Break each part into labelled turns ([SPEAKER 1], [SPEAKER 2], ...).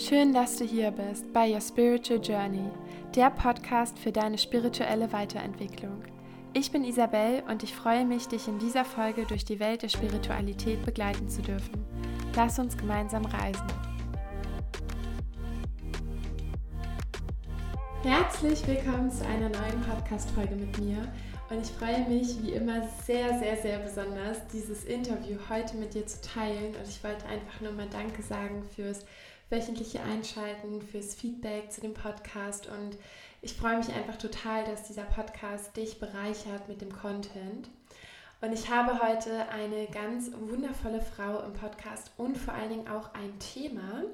[SPEAKER 1] Schön, dass du hier bist bei Your Spiritual Journey, der Podcast für deine spirituelle Weiterentwicklung. Ich bin Isabel und ich freue mich, dich in dieser Folge durch die Welt der Spiritualität begleiten zu dürfen. Lass uns gemeinsam reisen. Herzlich willkommen zu einer neuen Podcast-Folge mit mir. Und ich freue mich wie immer sehr, sehr, sehr besonders, dieses Interview heute mit dir zu teilen. Und ich wollte einfach nur mal Danke sagen fürs wöchentliche Einschalten, fürs Feedback zu dem Podcast. Und ich freue mich einfach total, dass dieser Podcast dich bereichert mit dem Content. Und ich habe heute eine ganz wundervolle Frau im Podcast und vor allen Dingen auch ein Thema,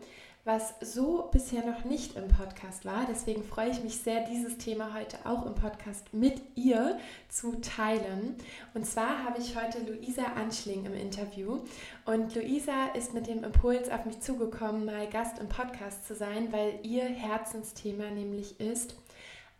[SPEAKER 1] was so bisher noch nicht im Podcast war. Deswegen freue ich mich sehr, dieses Thema heute auch im Podcast mit ihr zu teilen. Und zwar habe ich heute Luisa Anschling im Interview. Und Luisa ist mit dem Impuls auf mich zugekommen, mal Gast im Podcast zu sein, weil ihr Herzensthema nämlich ist,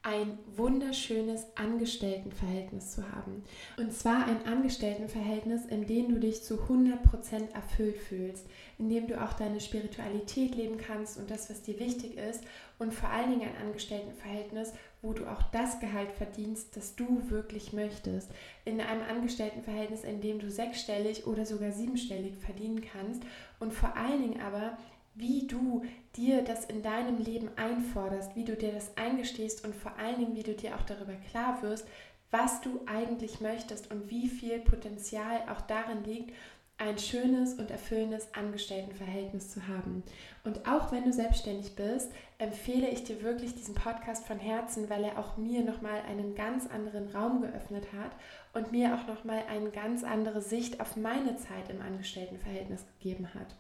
[SPEAKER 1] ein wunderschönes Angestelltenverhältnis zu haben. Und zwar ein Angestelltenverhältnis, in dem du dich zu 100% erfüllt fühlst, in dem du auch deine Spiritualität leben kannst und das, was dir wichtig ist und vor allen Dingen ein Angestelltenverhältnis, wo du auch das Gehalt verdienst, das du wirklich möchtest. In einem Angestelltenverhältnis, in dem du sechsstellig oder sogar siebenstellig verdienen kannst und vor allen Dingen aber wie du dir das in deinem Leben einforderst, wie du dir das eingestehst und vor allen Dingen, wie du dir auch darüber klar wirst, was du eigentlich möchtest und wie viel Potenzial auch darin liegt, ein schönes und erfüllendes Angestelltenverhältnis zu haben. Und auch wenn du selbstständig bist, empfehle ich dir wirklich diesen Podcast von Herzen, weil er auch mir nochmal einen ganz anderen Raum geöffnet hat und mir auch nochmal eine ganz andere Sicht auf meine Zeit im Angestelltenverhältnis gegeben hat.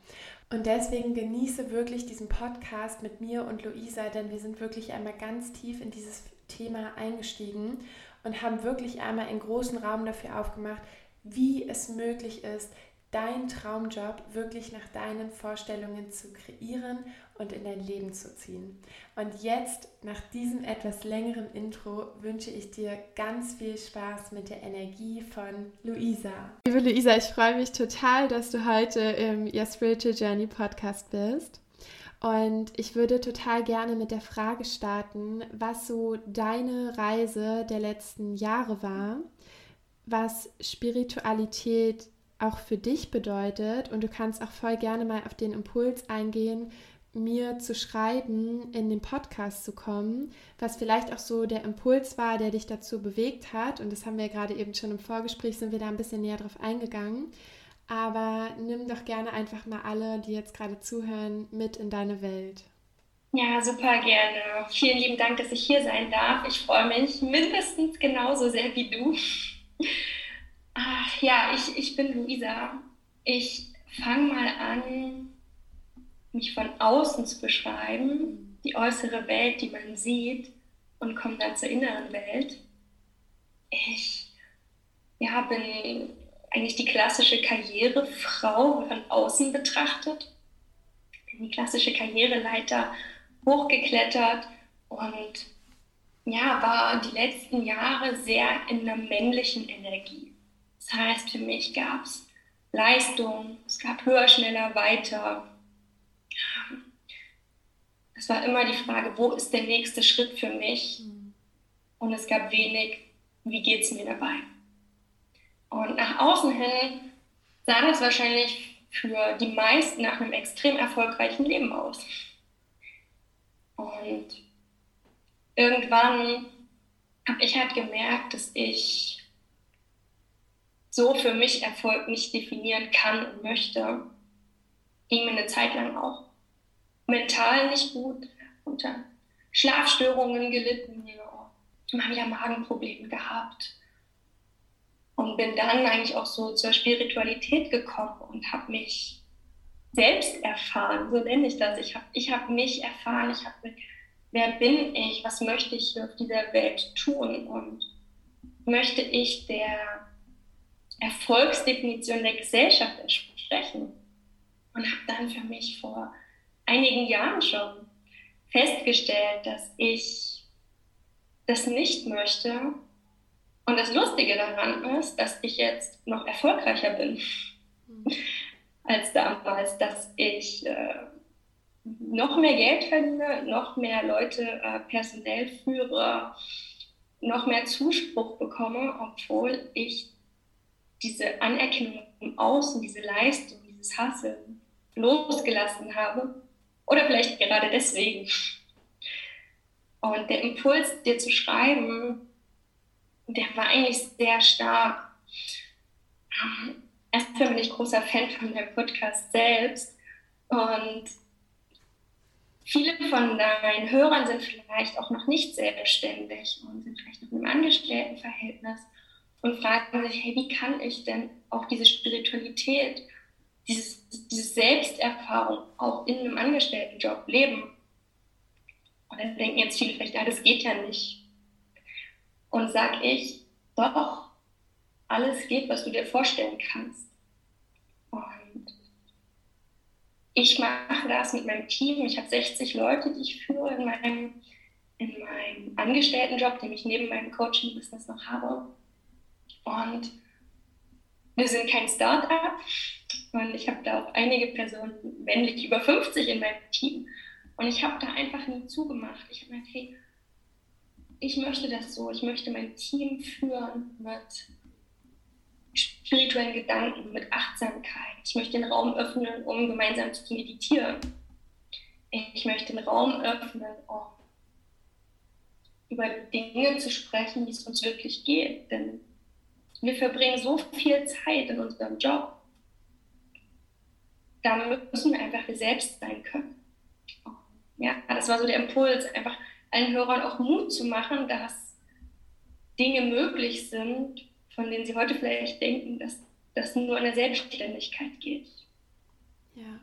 [SPEAKER 1] Und deswegen genieße wirklich diesen Podcast mit mir und Luisa, denn wir sind wirklich einmal ganz tief in dieses Thema eingestiegen und haben wirklich einmal einen großen Raum dafür aufgemacht, wie es möglich ist, deinen Traumjob wirklich nach deinen Vorstellungen zu kreieren und in dein Leben zu ziehen. Und jetzt, nach diesem etwas längeren Intro, wünsche ich dir ganz viel Spaß mit der Energie von Luisa. Liebe Luisa, ich freue mich total, dass du heute im Your Spiritual Journey Podcast bist. Und ich würde total gerne mit der Frage starten, was so deine Reise der letzten Jahre war, was Spiritualität auch für dich bedeutet. Und du kannst auch voll gerne mal auf den Impuls eingehen, mir zu schreiben, in den Podcast zu kommen, was vielleicht auch so der Impuls war, der dich dazu bewegt hat. Und das haben wir gerade eben schon im Vorgespräch, sind wir da ein bisschen näher drauf eingegangen. Aber nimm doch gerne einfach mal alle, die jetzt gerade zuhören, mit in deine Welt.
[SPEAKER 2] Ja, super gerne. Vielen lieben Dank, dass ich hier sein darf. Ich freue mich mindestens genauso sehr wie du. Ach, ja, ich, ich bin Luisa. Ich fange mal an, mich von außen zu beschreiben, die äußere Welt, die man sieht, und komme dann zur inneren Welt. Ich ja, bin eigentlich die klassische Karrierefrau von außen betrachtet. Bin die klassische Karriereleiter hochgeklettert und ja, war die letzten Jahre sehr in einer männlichen Energie. Das heißt, für mich gab es Leistung, es gab höher, schneller, weiter. Es war immer die Frage, wo ist der nächste Schritt für mich? Und es gab wenig, wie geht es mir dabei? Und nach außen hin sah das wahrscheinlich für die meisten nach einem extrem erfolgreichen Leben aus. Und irgendwann habe ich halt gemerkt, dass ich so für mich Erfolg nicht definieren kann und möchte, ging mir eine Zeit lang auch mental nicht gut, unter Schlafstörungen gelitten, wieder Magenprobleme gehabt. Und bin dann eigentlich auch so zur Spiritualität gekommen und habe mich selbst erfahren, so nenne ich das. Ich habe ich hab mich erfahren, ich habe, wer bin ich, was möchte ich auf dieser Welt tun? Und möchte ich der Erfolgsdefinition der Gesellschaft entsprechen. Und habe dann für mich vor einigen Jahren schon festgestellt, dass ich das nicht möchte. Und das Lustige daran ist, dass ich jetzt noch erfolgreicher bin mhm. als damals, dass ich äh, noch mehr Geld verdiene, noch mehr Leute äh, personell führe, noch mehr Zuspruch bekomme, obwohl ich diese Anerkennung im Außen, diese Leistung, dieses Hassen losgelassen habe. Oder vielleicht gerade deswegen. Und der Impuls, dir zu schreiben, der war eigentlich sehr stark. Erstmal bin ich großer Fan von deinem Podcast selbst. Und viele von deinen Hörern sind vielleicht auch noch nicht selbstständig und sind vielleicht noch in einem Angestelltenverhältnis und fragen sich, hey, wie kann ich denn auch diese Spiritualität, dieses, diese Selbsterfahrung auch in einem Angestelltenjob leben? Und dann denken jetzt viele vielleicht, ja, das geht ja nicht. Und sag ich, doch, alles geht, was du dir vorstellen kannst. Und ich mache das mit meinem Team. Ich habe 60 Leute, die ich führe in meinem, in meinem Angestelltenjob, den ich neben meinem Coaching-Business noch habe. Und wir sind kein Start-up. Und ich habe da auch einige Personen, männlich über 50 in meinem Team. Und ich habe da einfach nie zugemacht. Ich habe gedacht, hey, ich möchte das so. Ich möchte mein Team führen mit spirituellen Gedanken, mit Achtsamkeit. Ich möchte den Raum öffnen, um gemeinsam zu meditieren. Ich möchte den Raum öffnen, um über Dinge zu sprechen, wie es uns wirklich geht. Denn wir verbringen so viel Zeit in unserem Job. Da müssen wir einfach wir selbst sein können. Ja, das war so der Impuls, einfach allen Hörern auch Mut zu machen, dass Dinge möglich sind, von denen sie heute vielleicht denken, dass das nur in der Selbstständigkeit geht.
[SPEAKER 1] Ja.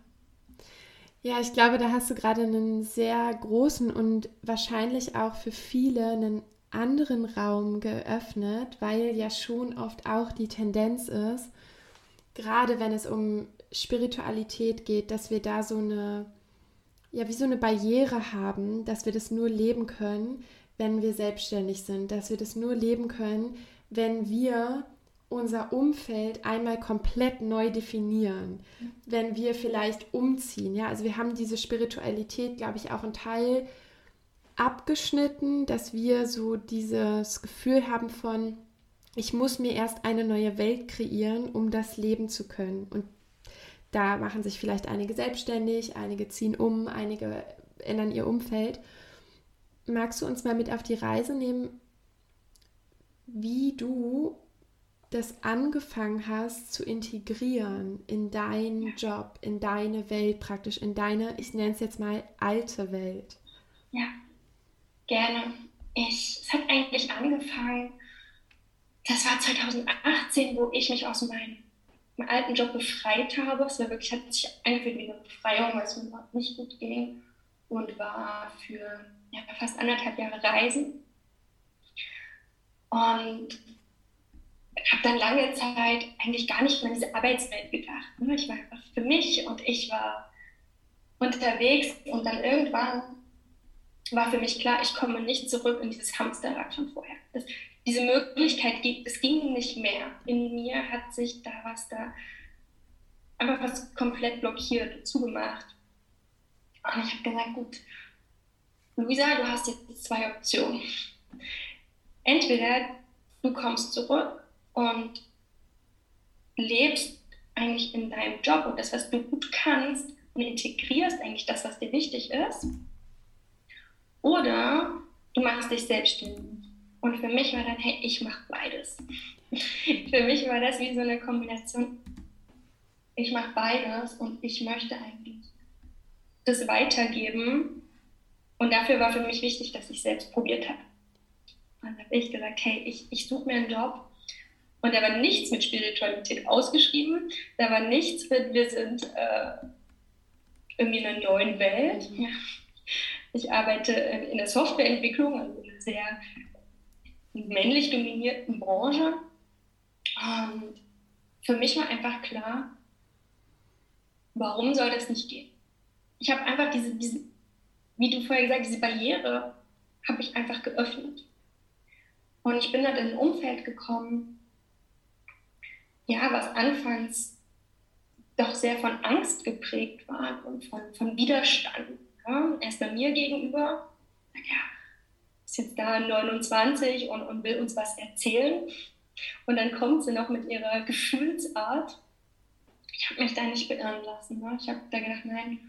[SPEAKER 1] Ja, ich glaube, da hast du gerade einen sehr großen und wahrscheinlich auch für viele einen anderen Raum geöffnet, weil ja schon oft auch die Tendenz ist, gerade wenn es um Spiritualität geht, dass wir da so eine, ja, wie so eine Barriere haben, dass wir das nur leben können, wenn wir selbstständig sind, dass wir das nur leben können, wenn wir unser Umfeld einmal komplett neu definieren, wenn wir vielleicht umziehen. Ja, also wir haben diese Spiritualität, glaube ich, auch ein Teil abgeschnitten, dass wir so dieses Gefühl haben von, ich muss mir erst eine neue Welt kreieren, um das leben zu können. Und da machen sich vielleicht einige selbstständig, einige ziehen um, einige ändern ihr Umfeld. Magst du uns mal mit auf die Reise nehmen, wie du das angefangen hast zu integrieren in deinen Job, in deine Welt praktisch, in deine, ich nenne es jetzt mal alte Welt?
[SPEAKER 2] Ja, Gerne. Ich, es hat eigentlich angefangen, das war 2018, wo ich mich aus meinem, meinem alten Job befreit habe. Es war wirklich, hat sich angefühlt wie eine Befreiung, weil es mir überhaupt nicht gut ging und war für ja, fast anderthalb Jahre Reisen. Und habe dann lange Zeit eigentlich gar nicht mehr an diese Arbeitswelt gedacht. Ne? Ich war einfach für mich und ich war unterwegs und dann irgendwann war für mich klar, ich komme nicht zurück in dieses Hamsterrad von vorher. Das, diese Möglichkeit, es ging nicht mehr. In mir hat sich da was da einfach was komplett blockiert, zugemacht. Und ich habe gesagt, gut, Luisa, du hast jetzt zwei Optionen. Entweder du kommst zurück und lebst eigentlich in deinem Job und das, was du gut kannst und integrierst eigentlich das, was dir wichtig ist oder du machst dich selbstständig. Und für mich war dann, hey, ich mache beides. für mich war das wie so eine Kombination. Ich mache beides und ich möchte eigentlich das weitergeben. Und dafür war für mich wichtig, dass ich selbst probiert habe. Dann habe ich gesagt, hey, ich, ich suche mir einen Job. Und da war nichts mit Spiritualität ausgeschrieben. Da war nichts mit, wir sind äh, irgendwie in einer neuen Welt. Ja. Ich arbeite in der Softwareentwicklung, also in einer sehr männlich dominierten Branche. Und für mich war einfach klar, warum soll das nicht gehen? Ich habe einfach diese, diese, wie du vorher gesagt diese Barriere habe ich einfach geöffnet. Und ich bin dann in ein Umfeld gekommen, ja, was anfangs doch sehr von Angst geprägt waren und von, von Widerstand. Ja? Erstmal mir gegenüber, ja, ist jetzt da 29 und, und will uns was erzählen. Und dann kommt sie noch mit ihrer Gefühlsart. Ich habe mich da nicht beirren lassen. Ne? Ich habe da gedacht, nein,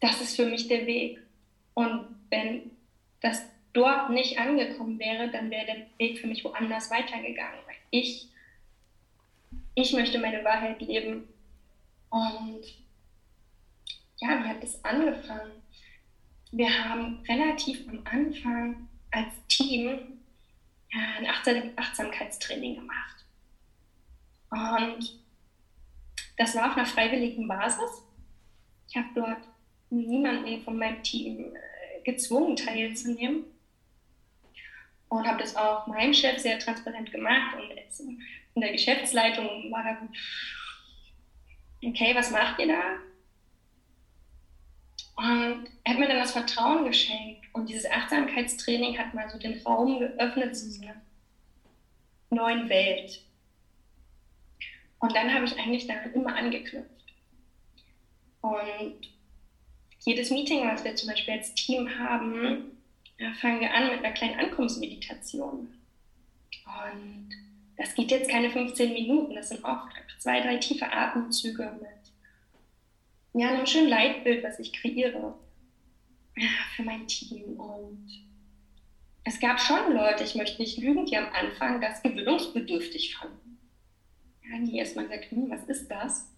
[SPEAKER 2] das ist für mich der Weg. Und wenn das dort nicht angekommen wäre, dann wäre der Weg für mich woanders weitergegangen. Ich, ich möchte meine Wahrheit leben. Und ja, wie hat das angefangen? Wir haben relativ am Anfang als Team ja, ein Achtsamkeitstraining gemacht. Und das war auf einer freiwilligen Basis. Ich habe dort niemanden von meinem Team äh, gezwungen teilzunehmen und habe das auch meinem Chef sehr transparent gemacht und in der Geschäftsleitung war dann, okay, was macht ihr da? Und er hat mir dann das Vertrauen geschenkt und dieses Achtsamkeitstraining hat mal so den Raum geöffnet zu so einer neuen Welt. Und dann habe ich eigentlich daran immer angeknüpft. Und jedes Meeting, was wir zum Beispiel als Team haben, fangen wir an mit einer kleinen Ankunftsmeditation. Und das geht jetzt keine 15 Minuten, das sind oft zwei, drei tiefe Atemzüge mit ja, einem schönen Leitbild, was ich kreiere ja, für mein Team. Und es gab schon Leute, ich möchte nicht lügen, die am Anfang das gewöhnungsbedürftig fanden. Ja, die erstmal gesagt, hm, was ist das?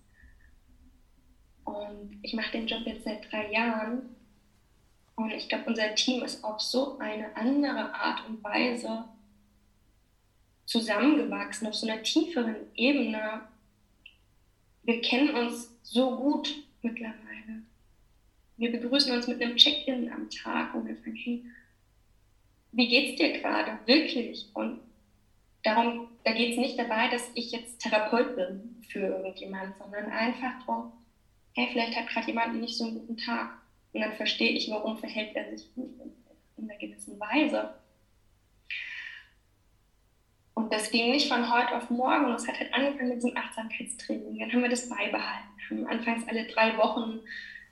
[SPEAKER 2] Und ich mache den Job jetzt seit drei Jahren. Und ich glaube, unser Team ist auf so eine andere Art und Weise zusammengewachsen, auf so einer tieferen Ebene. Wir kennen uns so gut mittlerweile. Wir begrüßen uns mit einem Check-in am Tag, wo wir fragen, hey, wie geht's dir gerade? Wirklich? Und darum, da geht es nicht dabei, dass ich jetzt Therapeut bin für irgendjemanden, sondern einfach darum, hey, vielleicht hat gerade jemand nicht so einen guten Tag. Und dann verstehe ich, warum verhält er sich in einer gewissen Weise. Und das ging nicht von heute auf morgen. Es hat halt angefangen mit diesem Achtsamkeitstraining. Dann haben wir das beibehalten. Haben anfangs alle drei Wochen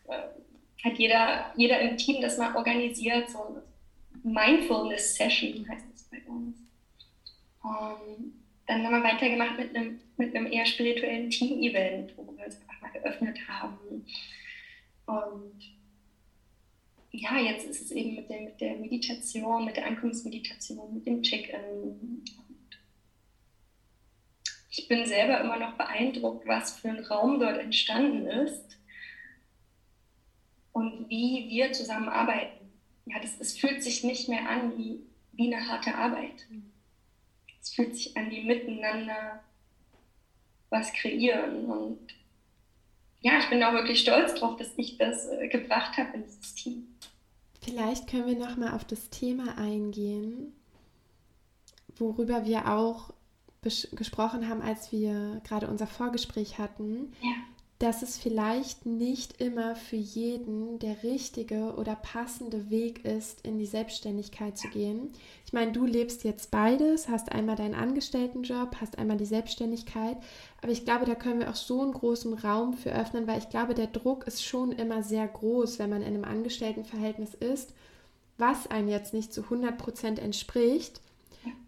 [SPEAKER 2] äh, hat jeder, jeder im Team das mal organisiert. So eine Mindfulness-Session heißt das bei uns. Und dann haben wir weitergemacht mit einem, mit einem eher spirituellen Team-Event, wo wir uns einfach mal geöffnet haben. Und ja, jetzt ist es eben mit der, mit der Meditation, mit der Ankunftsmeditation, mit dem Check-in. Ich bin selber immer noch beeindruckt, was für ein Raum dort entstanden ist und wie wir zusammenarbeiten. Ja, das, es fühlt sich nicht mehr an wie, wie eine harte Arbeit. Es fühlt sich an wie miteinander was kreieren. Und ja, ich bin auch wirklich stolz darauf, dass ich das äh, gebracht habe in dieses Team.
[SPEAKER 1] Vielleicht können wir noch mal auf das Thema eingehen, worüber wir auch gesprochen haben, als wir gerade unser Vorgespräch hatten. Ja dass es vielleicht nicht immer für jeden der richtige oder passende Weg ist, in die Selbstständigkeit zu gehen. Ich meine, du lebst jetzt beides, hast einmal deinen Angestelltenjob, hast einmal die Selbstständigkeit, aber ich glaube, da können wir auch so einen großen Raum für öffnen, weil ich glaube, der Druck ist schon immer sehr groß, wenn man in einem Angestelltenverhältnis ist, was einem jetzt nicht zu 100 Prozent entspricht,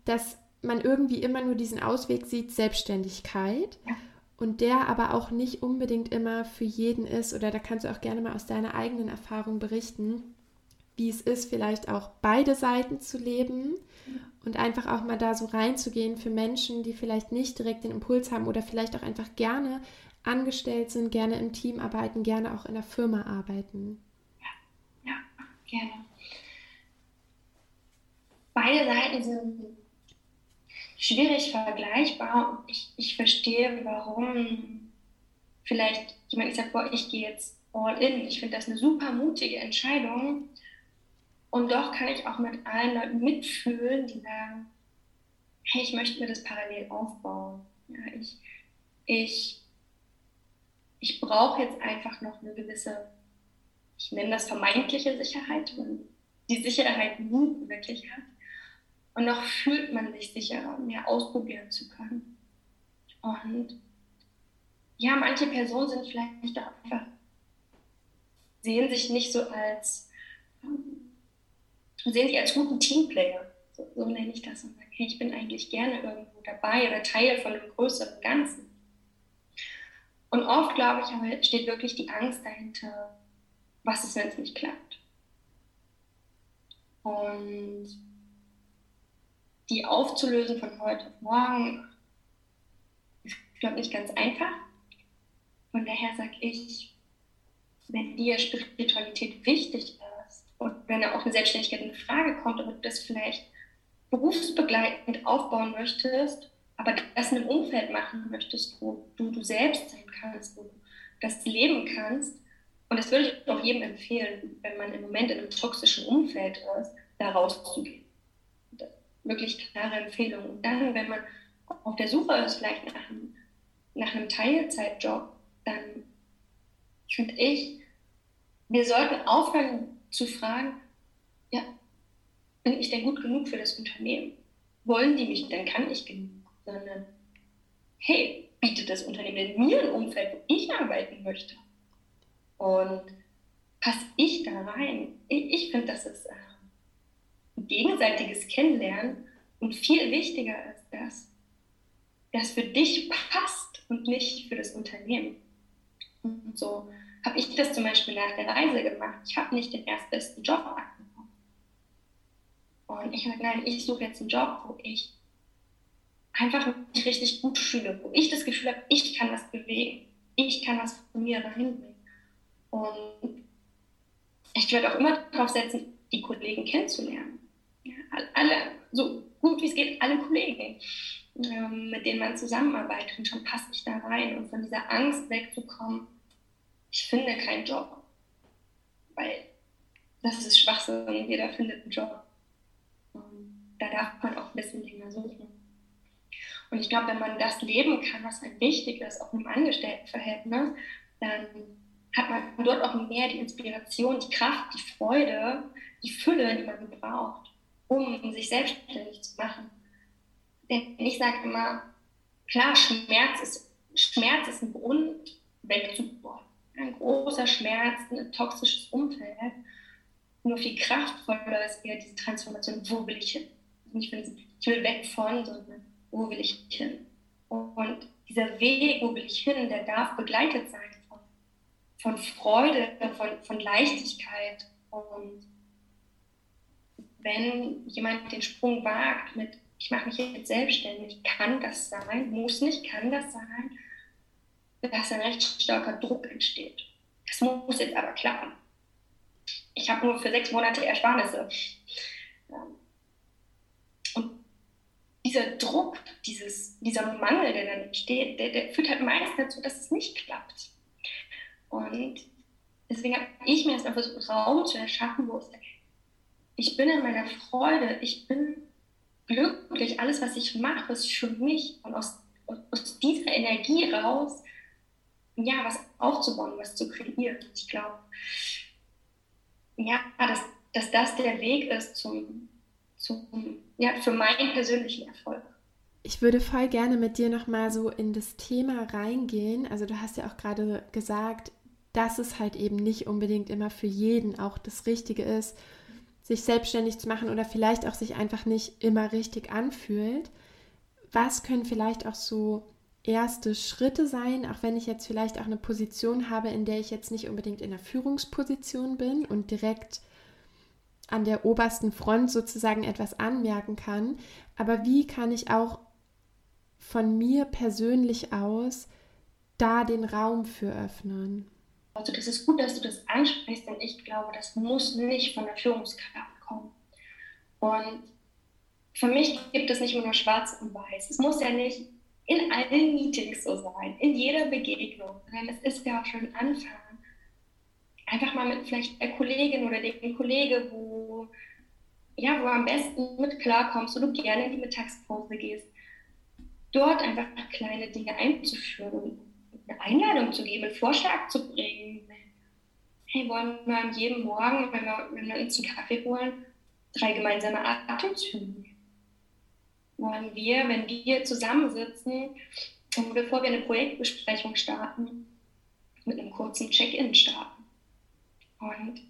[SPEAKER 1] dass man irgendwie immer nur diesen Ausweg sieht, Selbstständigkeit. Ja und der aber auch nicht unbedingt immer für jeden ist, oder da kannst du auch gerne mal aus deiner eigenen Erfahrung berichten, wie es ist, vielleicht auch beide Seiten zu leben und einfach auch mal da so reinzugehen für Menschen, die vielleicht nicht direkt den Impuls haben oder vielleicht auch einfach gerne angestellt sind, gerne im Team arbeiten, gerne auch in der Firma arbeiten.
[SPEAKER 2] Ja, ja gerne. Beide Seiten sind schwierig vergleichbar und ich, ich verstehe, warum vielleicht jemand sagt, boah, ich gehe jetzt all in. Ich finde das eine super mutige Entscheidung. Und doch kann ich auch mit allen Leuten mitfühlen, die sagen, hey, ich möchte mir das parallel aufbauen. Ja, ich ich, ich brauche jetzt einfach noch eine gewisse, ich nenne das vermeintliche Sicherheit, wenn die Sicherheit nie wirklich hat. Und noch fühlt man sich sicherer, mehr ausprobieren zu können. Und ja, manche Personen sind vielleicht auch einfach, sehen sich nicht so als, sehen sich als guten Teamplayer. So, so nenne ich das und sage, hey, ich bin eigentlich gerne irgendwo dabei oder Teil von einem größeren Ganzen. Und oft, glaube ich, steht wirklich die Angst dahinter, was ist, wenn es nicht klappt. Und die aufzulösen von heute auf morgen, ist, glaube ich, ganz einfach. Von daher sage ich, wenn dir Spiritualität wichtig ist und wenn auch eine Selbstständigkeit in Frage kommt, aber du das vielleicht berufsbegleitend aufbauen möchtest, aber das in einem Umfeld machen möchtest, wo du du selbst sein kannst, wo du das leben kannst. Und das würde ich auch jedem empfehlen, wenn man im Moment in einem toxischen Umfeld ist, da rauszugehen. Wirklich klare Empfehlung. Und dann, wenn man auf der Suche ist, vielleicht nach einem, nach einem Teilzeitjob, dann finde ich, wir sollten aufhören zu fragen, ja, bin ich denn gut genug für das Unternehmen? Wollen die mich denn? Kann ich genug? Sondern, hey, bietet das Unternehmen mir ein Umfeld, wo ich arbeiten möchte? Und passe ich da rein? Ich, ich finde, das ist äh, gegenseitiges Kennenlernen und viel wichtiger ist das, das für dich passt und nicht für das Unternehmen. Und so habe ich das zum Beispiel nach der Reise gemacht. Ich habe nicht den erstbesten Job angenommen. Und ich habe nein, ich suche jetzt einen Job, wo ich einfach mich richtig gut fühle, wo ich das Gefühl habe, ich kann was bewegen. Ich kann was von mir reinbringen. Und ich werde auch immer darauf setzen, die Kollegen kennenzulernen. Alle, so gut wie es geht, alle Kollegen, ähm, mit denen man zusammenarbeitet. Und schon passe ich da rein. Und von dieser Angst wegzukommen, ich finde keinen Job. Weil das ist Schwachsinn, jeder findet einen Job. Da darf man auch ein bisschen länger suchen. Und ich glaube, wenn man das leben kann, was einem wichtig ist, auch im Angestelltenverhältnis, dann hat man dort auch mehr die Inspiration, die Kraft, die Freude, die Fülle, die man braucht, um sich selbstständig zu machen. Denn ich sage immer, klar, Schmerz ist, Schmerz ist ein Grund, wegzubohren ein großer Schmerz, ein toxisches Umfeld. Nur viel kraftvoller ist eher diese Transformation, wo will ich hin? Nicht von ich will weg von, sondern wo will ich hin? Und dieser Weg, wo will ich hin, der darf begleitet sein von, von Freude, von, von Leichtigkeit. Und wenn jemand den Sprung wagt mit, ich mache mich jetzt selbstständig, kann das sein, muss nicht, kann das sein, dass ein recht starker Druck entsteht. Das muss jetzt aber klappen. Ich habe nur für sechs Monate Ersparnisse. Und dieser Druck, dieses, dieser Mangel, der dann entsteht, der, der führt halt meist dazu, dass es nicht klappt. Und deswegen habe ich mir erstmal versucht, Raum zu erschaffen, wo es ich bin in meiner Freude, ich bin glücklich, alles, was ich mache, ist für mich. Und aus, aus dieser Energie raus ja, was aufzubauen, was zu kreieren. Ich glaube, ja, dass, dass das der Weg ist zum, zum, ja, für meinen persönlichen Erfolg.
[SPEAKER 1] Ich würde voll gerne mit dir nochmal so in das Thema reingehen. Also du hast ja auch gerade gesagt, dass es halt eben nicht unbedingt immer für jeden auch das Richtige ist, sich selbstständig zu machen oder vielleicht auch sich einfach nicht immer richtig anfühlt. Was können vielleicht auch so erste Schritte sein, auch wenn ich jetzt vielleicht auch eine Position habe, in der ich jetzt nicht unbedingt in der Führungsposition bin und direkt an der obersten Front sozusagen etwas anmerken kann. Aber wie kann ich auch von mir persönlich aus da den Raum für öffnen?
[SPEAKER 2] Also das ist gut, dass du das ansprichst, denn ich glaube, das muss nicht von der Führungskraft kommen. Und für mich gibt es nicht nur schwarz und weiß. Es muss ja nicht in allen Meetings so sein, in jeder Begegnung, sondern es ist ja auch schon ein Anfang. Einfach mal mit vielleicht der Kollegin oder dem Kollege, wo, ja, wo du am besten mit klarkommst und du gerne in die Mittagspause gehst, dort einfach kleine Dinge einzuführen, eine Einladung zu geben, einen Vorschlag zu bringen. Hey, wollen wir an jedem Morgen, wenn wir, wenn wir uns einen Kaffee holen, drei gemeinsame Atemzüge wollen wir, wenn wir zusammensitzen schon bevor wir eine Projektbesprechung starten, mit einem kurzen Check-in starten. Und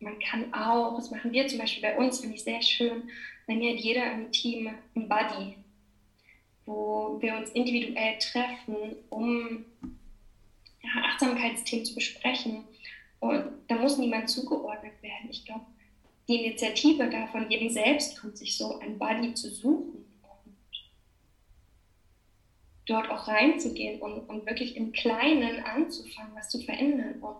[SPEAKER 2] man kann auch, das machen wir zum Beispiel bei uns, finde ich sehr schön, wenn jeder im Team ein Buddy, wo wir uns individuell treffen, um ja, Achtsamkeitsthemen zu besprechen. Und da muss niemand zugeordnet werden. Ich glaube, die Initiative da von jedem selbst kommt, sich so ein Buddy zu suchen und dort auch reinzugehen und, und wirklich im Kleinen anzufangen, was zu verändern. Und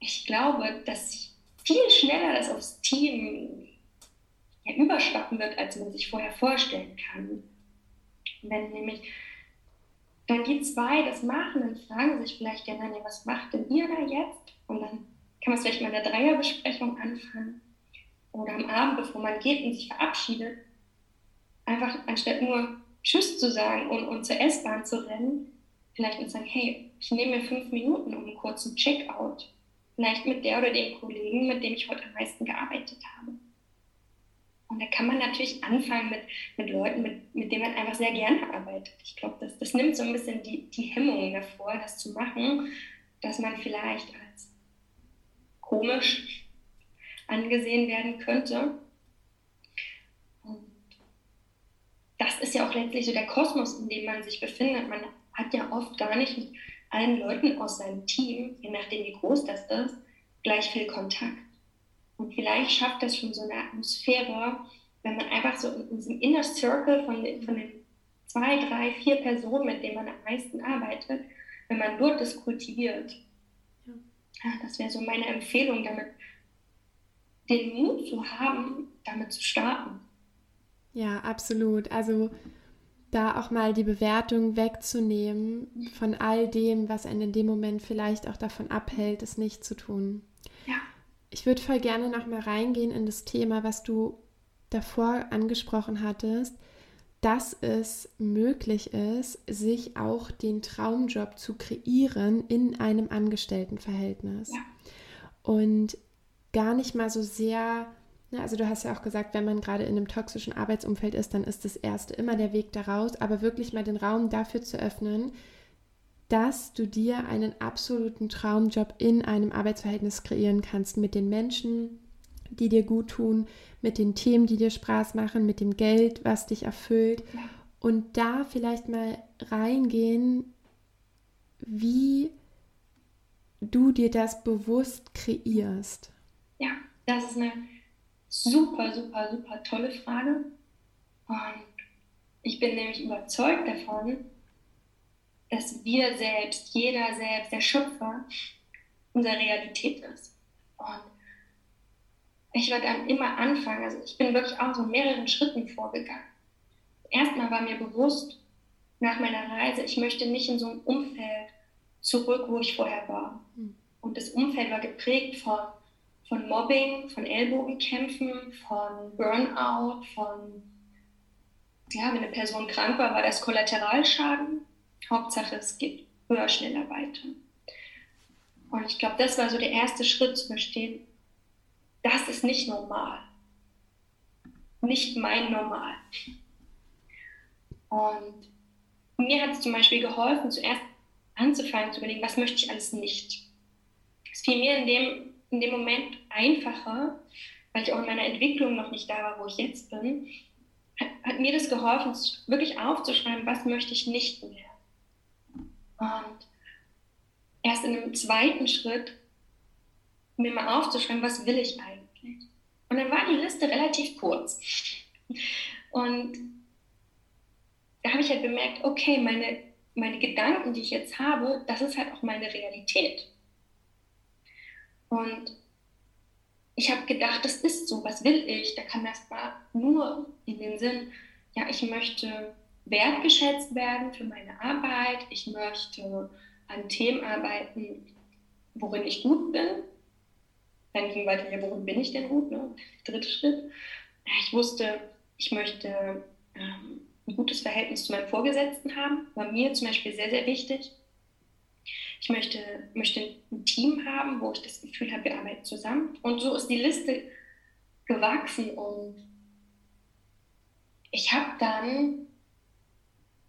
[SPEAKER 2] ich glaube, dass viel schneller das aufs Team ja, überschwappen wird, als man sich vorher vorstellen kann. Wenn nämlich dann die zwei das machen, dann fragen sich vielleicht, ja, nein, was macht denn ihr da jetzt? Und dann kann man es vielleicht mal in der Dreierbesprechung anfangen oder am Abend, bevor man geht und sich verabschiedet, einfach anstatt nur Tschüss zu sagen und, und zur S-Bahn zu rennen, vielleicht und sagen, hey, ich nehme mir fünf Minuten um einen kurzen Checkout. Vielleicht mit der oder dem Kollegen, mit dem ich heute am meisten gearbeitet habe. Und da kann man natürlich anfangen mit, mit Leuten, mit, mit denen man einfach sehr gerne arbeitet. Ich glaube, das, das nimmt so ein bisschen die, die Hemmungen davor, das zu machen, dass man vielleicht als komisch angesehen werden könnte. Und das ist ja auch letztlich so der Kosmos, in dem man sich befindet. Man hat ja oft gar nicht mit allen Leuten aus seinem Team, je nachdem wie groß das ist, gleich viel Kontakt. Und vielleicht schafft das schon so eine Atmosphäre, wenn man einfach so in diesem Inner Circle von den, von den zwei, drei, vier Personen, mit denen man am meisten arbeitet, wenn man dort das kultiviert. Ja. ja das wäre so meine Empfehlung, damit den Mut zu haben, damit zu starten.
[SPEAKER 1] Ja, absolut. Also da auch mal die Bewertung wegzunehmen von all dem, was einen in dem Moment vielleicht auch davon abhält, es nicht zu tun.
[SPEAKER 2] Ja
[SPEAKER 1] ich würde voll gerne noch mal reingehen in das Thema, was du davor angesprochen hattest, dass es möglich ist, sich auch den Traumjob zu kreieren in einem Angestelltenverhältnis. Ja. Und gar nicht mal so sehr, ne, also du hast ja auch gesagt, wenn man gerade in einem toxischen Arbeitsumfeld ist, dann ist das erste immer der Weg daraus, aber wirklich mal den Raum dafür zu öffnen, dass du dir einen absoluten Traumjob in einem Arbeitsverhältnis kreieren kannst mit den Menschen, die dir gut tun, mit den Themen, die dir Spaß machen, mit dem Geld, was dich erfüllt. Und da vielleicht mal reingehen, wie du dir das bewusst kreierst.
[SPEAKER 2] Ja, das ist eine super, super, super tolle Frage. Und ich bin nämlich überzeugt davon, dass wir selbst, jeder selbst, der Schöpfer, unsere Realität ist. Und ich werde dann immer anfangen, also ich bin wirklich auch so mehreren Schritten vorgegangen. Erstmal war mir bewusst, nach meiner Reise, ich möchte nicht in so einem Umfeld zurück, wo ich vorher war. Hm. Und das Umfeld war geprägt von, von Mobbing, von Ellbogenkämpfen, von Burnout, von, ja, wenn eine Person krank war, war das Kollateralschaden. Hauptsache, es geht höher, schneller weiter. Und ich glaube, das war so der erste Schritt zu verstehen, das ist nicht normal. Nicht mein Normal. Und mir hat es zum Beispiel geholfen, zuerst anzufangen zu überlegen, was möchte ich alles nicht. Es fiel mir in dem, in dem Moment einfacher, weil ich auch in meiner Entwicklung noch nicht da war, wo ich jetzt bin, hat, hat mir das geholfen, wirklich aufzuschreiben, was möchte ich nicht mehr. Und erst in einem zweiten Schritt mir mal aufzuschreiben, was will ich eigentlich. Und dann war die Liste relativ kurz. Und da habe ich halt bemerkt, okay, meine, meine Gedanken, die ich jetzt habe, das ist halt auch meine Realität. Und ich habe gedacht, das ist so, was will ich? Da kam erst mal nur in den Sinn, ja, ich möchte wertgeschätzt werden für meine Arbeit. Ich möchte an Themen arbeiten, worin ich gut bin. Dann ging weiter, ja, worin bin ich denn gut? Ne? Dritter Schritt. Ich wusste, ich möchte ähm, ein gutes Verhältnis zu meinem Vorgesetzten haben. War mir zum Beispiel sehr, sehr wichtig. Ich möchte, möchte ein Team haben, wo ich das Gefühl habe, wir arbeiten zusammen. Und so ist die Liste gewachsen und ich habe dann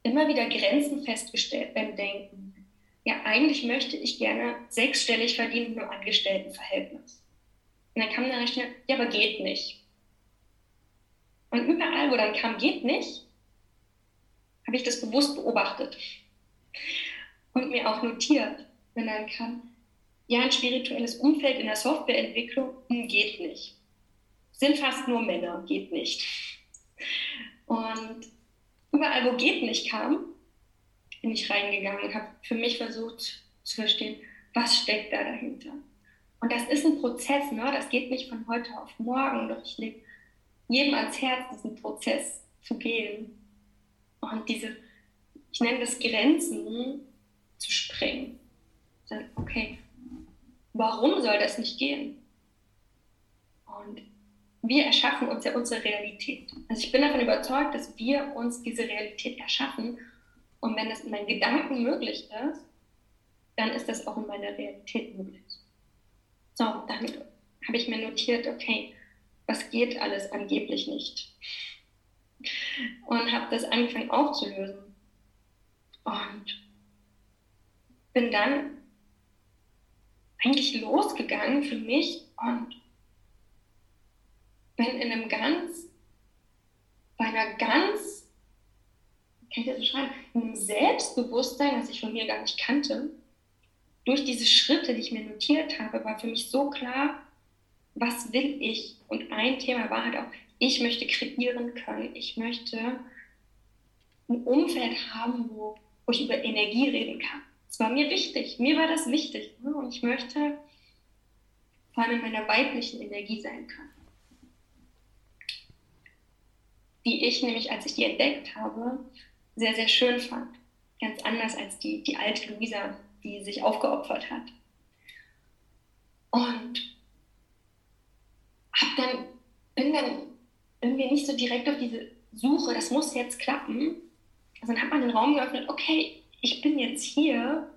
[SPEAKER 2] immer wieder Grenzen festgestellt beim Denken. Ja, eigentlich möchte ich gerne sechsstellig verdienen im Angestelltenverhältnis. Und dann kam dann schnell, ja, aber geht nicht. Und überall, wo dann kam, geht nicht, habe ich das bewusst beobachtet und mir auch notiert, wenn dann kam, ja, ein spirituelles Umfeld in der Softwareentwicklung hm, geht nicht. Sind fast nur Männer, geht nicht. Und überall, wo geht nicht kam, bin ich reingegangen und habe für mich versucht zu verstehen, was steckt da dahinter. Und das ist ein Prozess, ne? das geht nicht von heute auf morgen, doch ich lege jedem ans Herz, diesen Prozess zu gehen. Und diese, ich nenne das Grenzen zu sprengen. Okay, warum soll das nicht gehen? Und wir erschaffen uns ja unsere Realität. Also ich bin davon überzeugt, dass wir uns diese Realität erschaffen. Und wenn es in meinen Gedanken möglich ist, dann ist das auch in meiner Realität möglich. So, dann habe ich mir notiert, okay, was geht alles angeblich nicht? Und habe das angefangen aufzulösen. Und bin dann eigentlich losgegangen für mich und bin in einem ganz, bei einer ganz, kann ich das beschreiben, in einem Selbstbewusstsein, das ich von mir gar nicht kannte, durch diese Schritte, die ich mir notiert habe, war für mich so klar, was will ich? Und ein Thema war halt auch, ich möchte kreieren können, ich möchte ein Umfeld haben, wo, wo ich über Energie reden kann. Es war mir wichtig, mir war das wichtig. Ne? Und ich möchte vor allem in meiner weiblichen Energie sein können. Die ich nämlich, als ich die entdeckt habe, sehr, sehr schön fand. Ganz anders als die, die alte Luisa, die sich aufgeopfert hat. Und hab dann, bin dann irgendwie nicht so direkt auf diese Suche, das muss jetzt klappen. Also dann hat man den Raum geöffnet, okay, ich bin jetzt hier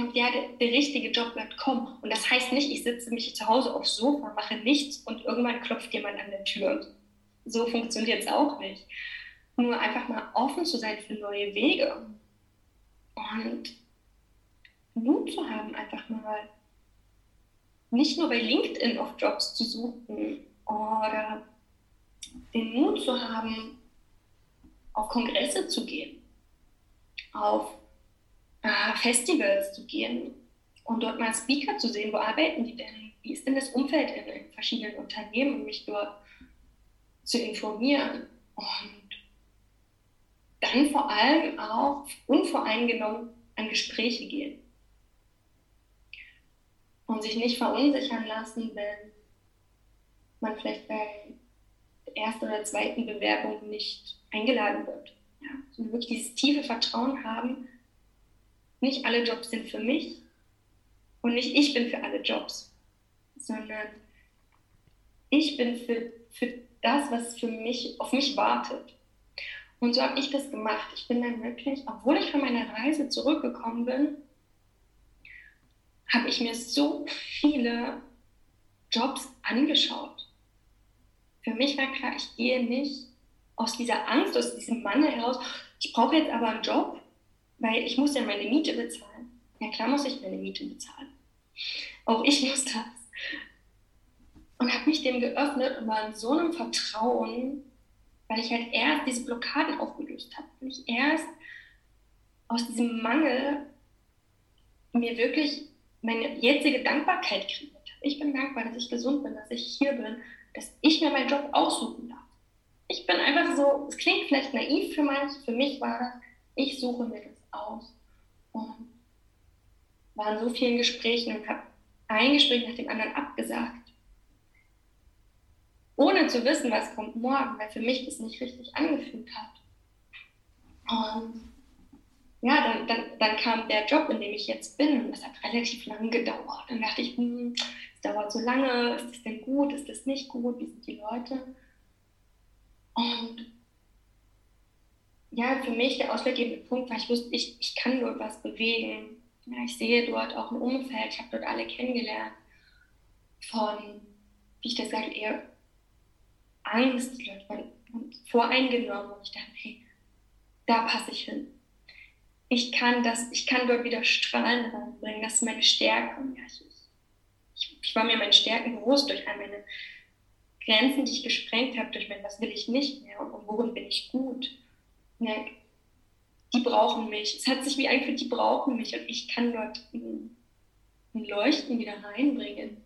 [SPEAKER 2] und ja, der, der, richtige Job wird kommen. Und das heißt nicht, ich sitze mich zu Hause aufs Sofa, mache nichts und irgendwann klopft jemand an der Tür. So funktioniert es auch nicht. Nur einfach mal offen zu sein für neue Wege und Mut zu haben, einfach mal nicht nur bei LinkedIn auf Jobs zu suchen oder den Mut zu haben, auf Kongresse zu gehen auf Festivals zu gehen und dort mal Speaker zu sehen, wo arbeiten die denn, wie ist denn das Umfeld in, in verschiedenen Unternehmen und mich dort zu informieren? Und dann vor allem auch unvoreingenommen an Gespräche gehen. Und sich nicht verunsichern lassen, wenn man vielleicht bei der ersten oder zweiten Bewerbung nicht eingeladen wird. Ja, so wirklich dieses tiefe Vertrauen haben, nicht alle Jobs sind für mich und nicht ich bin für alle Jobs, sondern ich bin für, für das, was für mich, auf mich wartet. Und so habe ich das gemacht. Ich bin dann wirklich, obwohl ich von meiner Reise zurückgekommen bin, habe ich mir so viele Jobs angeschaut. Für mich war klar, ich gehe nicht aus dieser Angst, aus diesem Mangel heraus, ich brauche jetzt aber einen Job, weil ich muss ja meine Miete bezahlen. Ja klar muss ich meine Miete bezahlen. Auch ich muss das. Und habe mich dem geöffnet und war in so einem Vertrauen, weil ich halt erst diese Blockaden aufgelöst habe. Weil ich erst aus diesem Mangel mir wirklich meine jetzige Dankbarkeit kreiert habe. Ich bin dankbar, dass ich gesund bin, dass ich hier bin, dass ich mir meinen Job aussuchen darf ich bin einfach so, es klingt vielleicht naiv für manche, für mich war das, ich suche mir das aus. Und war in so vielen Gesprächen und habe ein Gespräch nach dem anderen abgesagt. Ohne zu wissen, was kommt morgen, weil für mich das nicht richtig angefühlt hat. Und ja, dann, dann, dann kam der Job, in dem ich jetzt bin, und das hat relativ lange gedauert. Dann dachte ich, hm, es dauert so lange, ist das denn gut, ist das nicht gut, wie sind die Leute? Und ja, für mich der ausschlaggebende Punkt war, ich wusste, ich, ich kann dort was bewegen. Ja, ich sehe dort auch ein Umfeld, ich habe dort alle kennengelernt. Von, wie ich das sage, eher Angst, Leute waren voreingenommen. Und ich dachte, hey, da passe ich hin. Ich kann das, ich kann dort wieder Strahlen reinbringen. Das ist meine Stärke. Ja, ich, ich, ich, war mir meine Stärken bewusst durch all meine Grenzen, die ich gesprengt habe, durch mein, was will ich nicht mehr und, und worin bin ich gut. Ja, die brauchen mich. Es hat sich wie angefühlt, die brauchen mich und ich kann dort ein, ein Leuchten wieder reinbringen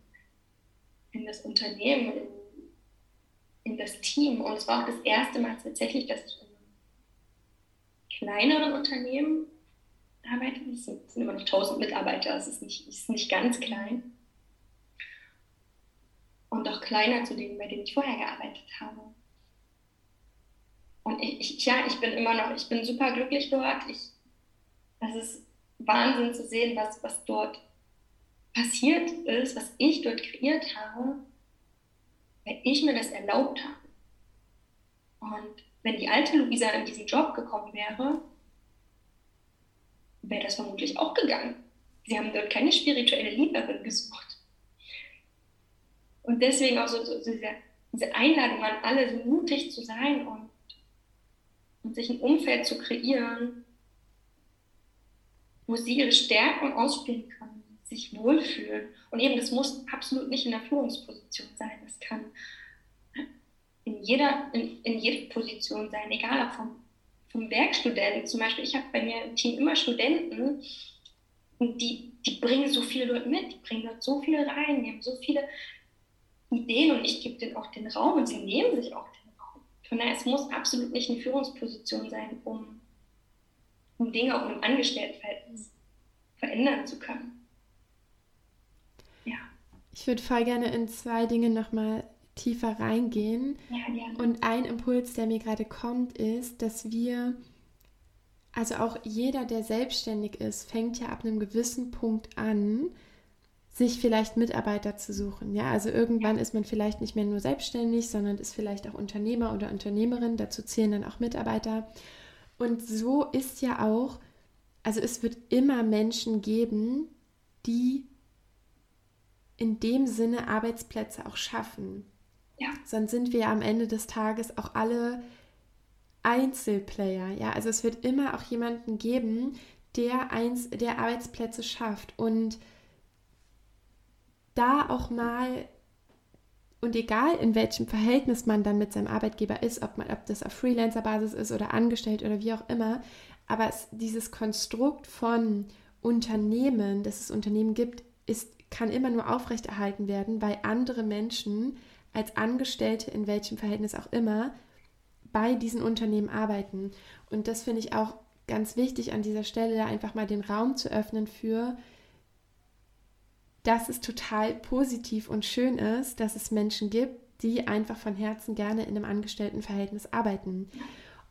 [SPEAKER 2] in das Unternehmen, in, in das Team. Und es war auch das erste Mal tatsächlich, dass ich in einem kleineren Unternehmen arbeite. Es sind, es sind immer noch 1000 Mitarbeiter, es ist nicht, ist nicht ganz klein. Und auch kleiner zu denen, bei denen ich vorher gearbeitet habe. Und ich, ich, ja, ich bin immer noch, ich bin super glücklich dort. Ich, das ist Wahnsinn zu sehen, was, was dort passiert ist, was ich dort kreiert habe, weil ich mir das erlaubt habe. Und wenn die alte Luisa in diesen Job gekommen wäre, wäre das vermutlich auch gegangen. Sie haben dort keine spirituelle Liebhaberin gesucht. Und deswegen auch so, so diese, diese Einladung an alle, so mutig zu sein und und sich ein Umfeld zu kreieren, wo sie ihre Stärken ausspielen können, sich wohlfühlen. Und eben, das muss absolut nicht in der Führungsposition sein. Das kann in jeder, in, in jeder Position sein, egal ob vom, vom Werkstudenten. Zum Beispiel, ich habe bei mir im Team immer Studenten, die, die bringen so viel dort mit, die bringen dort so viel rein, die haben so viele Ideen und ich gebe denen auch den Raum und sie nehmen sich auch den von daher, es muss absolut nicht eine Führungsposition sein, um, um Dinge auch im Angestelltenverhältnis verändern zu können.
[SPEAKER 1] Ja. Ich würde voll gerne in zwei Dinge nochmal tiefer reingehen. Ja, gerne. Und ein Impuls, der mir gerade kommt, ist, dass wir, also auch jeder, der selbstständig ist, fängt ja ab einem gewissen Punkt an, sich vielleicht Mitarbeiter zu suchen. Ja, also irgendwann ist man vielleicht nicht mehr nur selbstständig, sondern ist vielleicht auch Unternehmer oder Unternehmerin. Dazu zählen dann auch Mitarbeiter. Und so ist ja auch, also es wird immer Menschen geben, die in dem Sinne Arbeitsplätze auch schaffen. Ja. Sonst sind wir ja am Ende des Tages auch alle Einzelplayer. Ja, also es wird immer auch jemanden geben, der eins, der Arbeitsplätze schafft und da auch mal und egal in welchem Verhältnis man dann mit seinem Arbeitgeber ist, ob, man, ob das auf Freelancer-Basis ist oder angestellt oder wie auch immer, aber es, dieses Konstrukt von Unternehmen, dass es Unternehmen gibt, ist, kann immer nur aufrechterhalten werden, weil andere Menschen als Angestellte in welchem Verhältnis auch immer bei diesen Unternehmen arbeiten. Und das finde ich auch ganz wichtig an dieser Stelle, da einfach mal den Raum zu öffnen für dass es total positiv und schön ist, dass es Menschen gibt, die einfach von Herzen gerne in einem Angestelltenverhältnis arbeiten.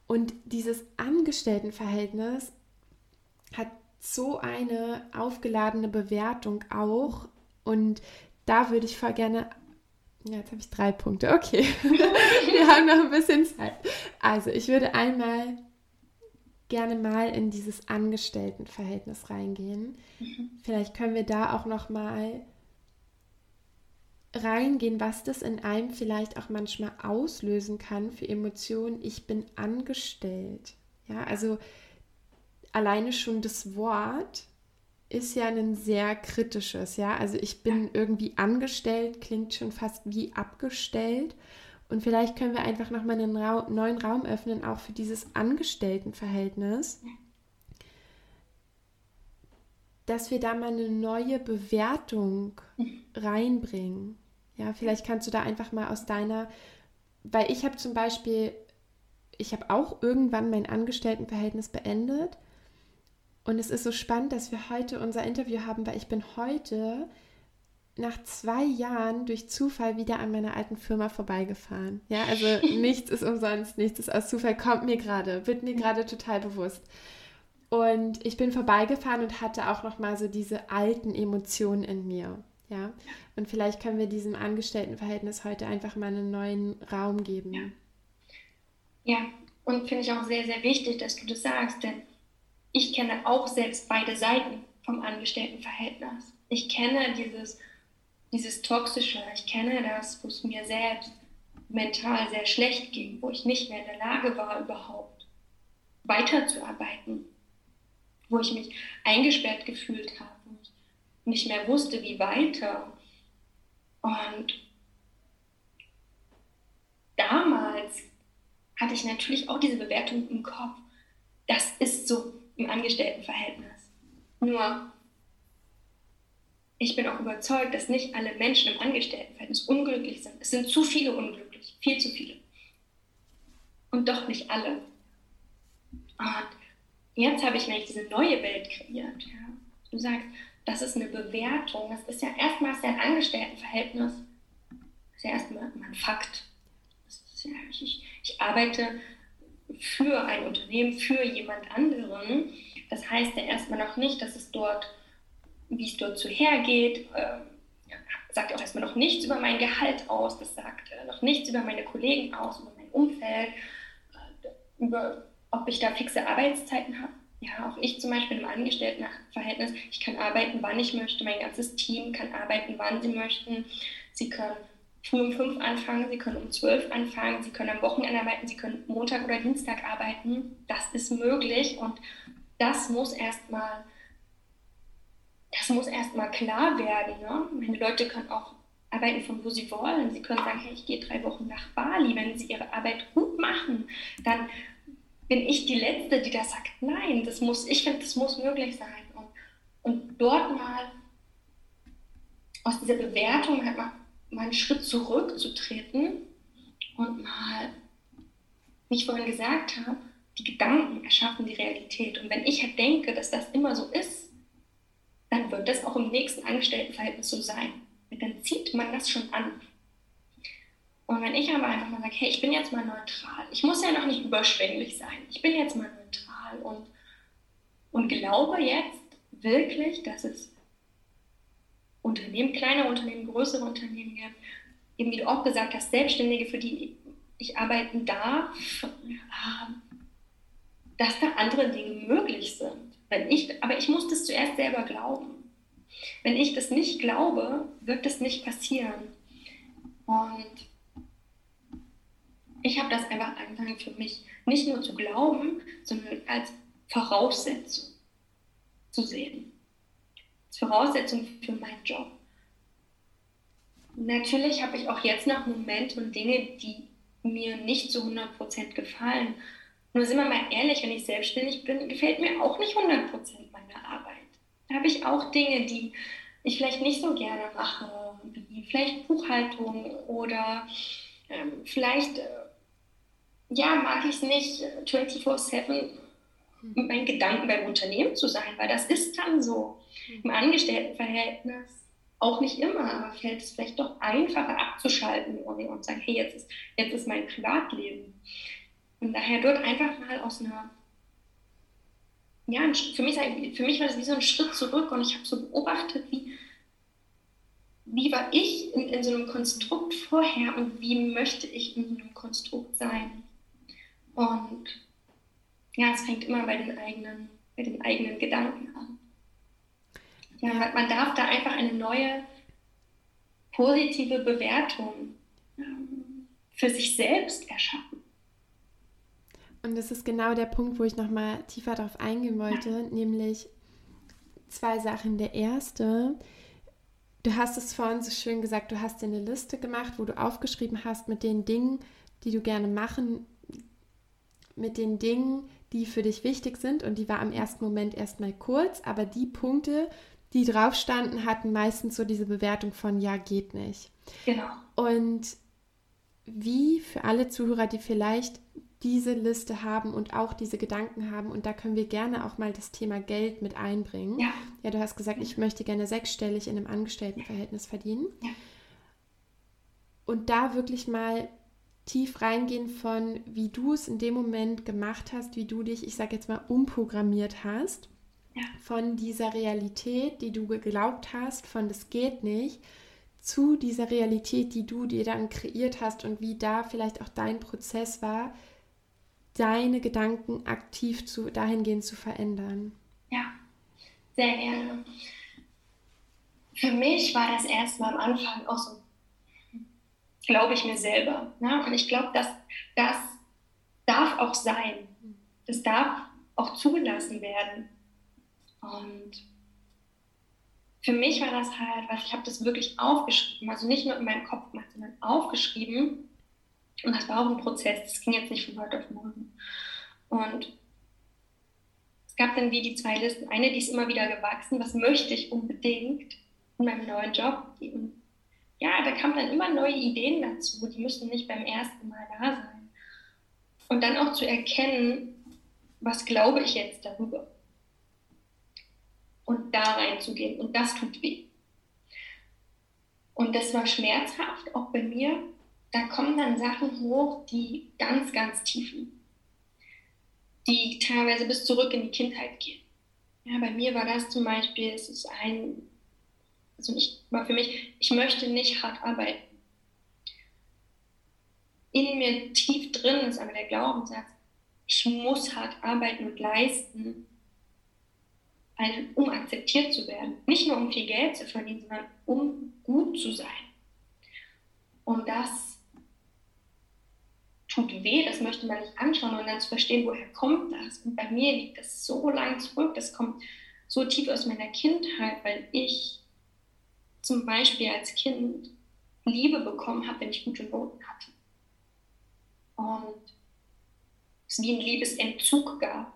[SPEAKER 1] Und dieses Angestelltenverhältnis hat so eine aufgeladene Bewertung auch. Und da würde ich voll gerne. Ja, jetzt habe ich drei Punkte. Okay. Wir haben noch ein bisschen Zeit. Also, ich würde einmal gerne mal in dieses Angestelltenverhältnis reingehen. Mhm. Vielleicht können wir da auch noch mal reingehen, was das in einem vielleicht auch manchmal auslösen kann für Emotionen. Ich bin angestellt. Ja, also alleine schon das Wort ist ja ein sehr kritisches, ja. Also ich bin irgendwie angestellt, klingt schon fast wie abgestellt. Und vielleicht können wir einfach nochmal einen Ra neuen Raum öffnen, auch für dieses Angestelltenverhältnis, dass wir da mal eine neue Bewertung reinbringen. Ja, vielleicht kannst du da einfach mal aus deiner, weil ich habe zum Beispiel, ich habe auch irgendwann mein Angestelltenverhältnis beendet. Und es ist so spannend, dass wir heute unser Interview haben, weil ich bin heute nach zwei Jahren durch Zufall wieder an meiner alten Firma vorbeigefahren. Ja, also nichts ist umsonst, nichts ist aus Zufall, kommt mir gerade, wird mir gerade total bewusst. Und ich bin vorbeigefahren und hatte auch noch mal so diese alten Emotionen in mir. Ja, und vielleicht können wir diesem Angestelltenverhältnis heute einfach mal einen neuen Raum geben.
[SPEAKER 2] Ja, ja. und finde ich auch sehr, sehr wichtig, dass du das sagst, denn ich kenne auch selbst beide Seiten vom Angestelltenverhältnis. Ich kenne dieses dieses Toxische. Ich kenne das, wo es mir selbst mental sehr schlecht ging, wo ich nicht mehr in der Lage war, überhaupt weiterzuarbeiten, wo ich mich eingesperrt gefühlt habe, ich nicht mehr wusste, wie weiter. Und damals hatte ich natürlich auch diese Bewertung im Kopf. Das ist so im Angestelltenverhältnis. Nur, ich bin auch überzeugt, dass nicht alle Menschen im Angestelltenverhältnis unglücklich sind. Es sind zu viele unglücklich, viel zu viele. Und doch nicht alle. Und jetzt habe ich nämlich diese neue Welt kreiert. Ja. Du sagst, das ist eine Bewertung. Das ist ja erstmal ein Angestelltenverhältnis. Das ist ja erstmal ein Fakt. Ja, ich, ich arbeite für ein Unternehmen, für jemand anderen. Das heißt ja erstmal noch nicht, dass es dort, wie es dort so hergeht, äh, sagt auch erstmal noch nichts über mein Gehalt aus, das sagt äh, noch nichts über meine Kollegen aus, über mein Umfeld, äh, über ob ich da fixe Arbeitszeiten habe. Ja, auch ich zum Beispiel im Angestelltenverhältnis, ich kann arbeiten, wann ich möchte, mein ganzes Team kann arbeiten, wann sie möchten. Sie können früh um fünf anfangen, sie können um zwölf anfangen, sie können am Wochenende arbeiten, sie können Montag oder Dienstag arbeiten. Das ist möglich und das muss erstmal das muss erstmal klar werden. Ne? Meine Leute können auch arbeiten von wo sie wollen. Sie können sagen, hey, ich gehe drei Wochen nach Bali. Wenn sie ihre Arbeit gut machen, dann bin ich die Letzte, die da sagt, nein, das muss, ich finde, das muss möglich sein. Und, und dort mal aus dieser Bewertung halt mal, mal einen Schritt zurückzutreten und mal, wie ich vorhin gesagt habe, die Gedanken erschaffen die Realität. Und wenn ich halt denke, dass das immer so ist, dann wird das auch im nächsten Angestelltenverhältnis so sein. Und dann zieht man das schon an. Und wenn ich aber einfach mal sage, hey, ich bin jetzt mal neutral, ich muss ja noch nicht überschwänglich sein, ich bin jetzt mal neutral und, und glaube jetzt wirklich, dass es Unternehmen, kleine Unternehmen, größere Unternehmen gibt, eben wie du auch gesagt hast, Selbstständige, für die ich arbeiten darf, dass da andere Dinge möglich sind. Wenn ich, aber ich muss das zuerst selber glauben. Wenn ich das nicht glaube, wird das nicht passieren. Und ich habe das einfach angefangen für mich nicht nur zu glauben, sondern als Voraussetzung zu sehen. Als Voraussetzung für meinen Job. Natürlich habe ich auch jetzt noch Momente und Dinge, die mir nicht zu 100% gefallen. Nur sind wir mal ehrlich, wenn ich selbstständig bin, gefällt mir auch nicht 100% meine Arbeit. Da habe ich auch Dinge, die ich vielleicht nicht so gerne mache, wie vielleicht Buchhaltung oder ähm, vielleicht äh, ja, mag ich es nicht, 24-7 mit meinen Gedanken beim Unternehmen zu sein, weil das ist dann so. Im Angestelltenverhältnis auch nicht immer, aber fällt es vielleicht doch einfacher abzuschalten und, und sagen, hey, jetzt ist, jetzt ist mein Privatleben. Und daher dort einfach mal aus einer, ja, für mich, für mich war das wie so ein Schritt zurück und ich habe so beobachtet, wie, wie war ich in, in so einem Konstrukt vorher und wie möchte ich in so einem Konstrukt sein. Und ja, es fängt immer bei den eigenen, bei den eigenen Gedanken an. Ja, man darf da einfach eine neue positive Bewertung ähm, für sich selbst erschaffen.
[SPEAKER 1] Und das ist genau der Punkt, wo ich nochmal tiefer darauf eingehen wollte, nämlich zwei Sachen. Der erste, du hast es vorhin so schön gesagt, du hast dir eine Liste gemacht, wo du aufgeschrieben hast mit den Dingen, die du gerne machen mit den Dingen, die für dich wichtig sind. Und die war im ersten Moment erstmal kurz, aber die Punkte, die drauf standen, hatten meistens so diese Bewertung von ja, geht nicht.
[SPEAKER 2] Genau.
[SPEAKER 1] Und wie für alle Zuhörer, die vielleicht diese Liste haben und auch diese Gedanken haben, und da können wir gerne auch mal das Thema Geld mit einbringen.
[SPEAKER 2] Ja,
[SPEAKER 1] ja du hast gesagt, ich möchte gerne sechsstellig in einem Angestelltenverhältnis verdienen.
[SPEAKER 2] Ja.
[SPEAKER 1] Und da wirklich mal tief reingehen von, wie du es in dem Moment gemacht hast, wie du dich, ich sage jetzt mal, umprogrammiert hast.
[SPEAKER 2] Ja.
[SPEAKER 1] Von dieser Realität, die du geglaubt hast, von das geht nicht, zu dieser Realität, die du dir dann kreiert hast und wie da vielleicht auch dein Prozess war, deine Gedanken aktiv zu, dahingehend zu verändern.
[SPEAKER 2] Ja, sehr gerne. Für mich war das erstmal am Anfang auch so glaube ich mir selber. Ne? Und ich glaube, dass das darf auch sein. das darf auch zugelassen werden. Und für mich war das halt, was ich habe das wirklich aufgeschrieben, also nicht nur in meinem Kopf gemacht, sondern aufgeschrieben. Und das war auch ein Prozess, das ging jetzt nicht von heute auf morgen. Und es gab dann wie die zwei Listen. Eine, die ist immer wieder gewachsen, was möchte ich unbedingt in meinem neuen Job. Ja, da kamen dann immer neue Ideen dazu, die müssen nicht beim ersten Mal da sein. Und dann auch zu erkennen, was glaube ich jetzt darüber? Und da reinzugehen. Und das tut weh. Und das war schmerzhaft, auch bei mir. Da kommen dann Sachen hoch, die ganz, ganz tief liegen. Die teilweise bis zurück in die Kindheit gehen. Ja, bei mir war das zum Beispiel, es ist ein, also ich war für mich, ich möchte nicht hart arbeiten. In mir tief drin ist aber der Glaubenssatz, ich muss hart arbeiten und leisten, um akzeptiert zu werden. Nicht nur um viel Geld zu verdienen, sondern um gut zu sein. Und das tut weh, das möchte man nicht anschauen und dann zu verstehen, woher kommt das. Und bei mir liegt das so lang zurück, das kommt so tief aus meiner Kindheit, weil ich zum Beispiel als Kind Liebe bekommen habe, wenn ich gute Noten hatte. Und es wie ein Liebesentzug gab,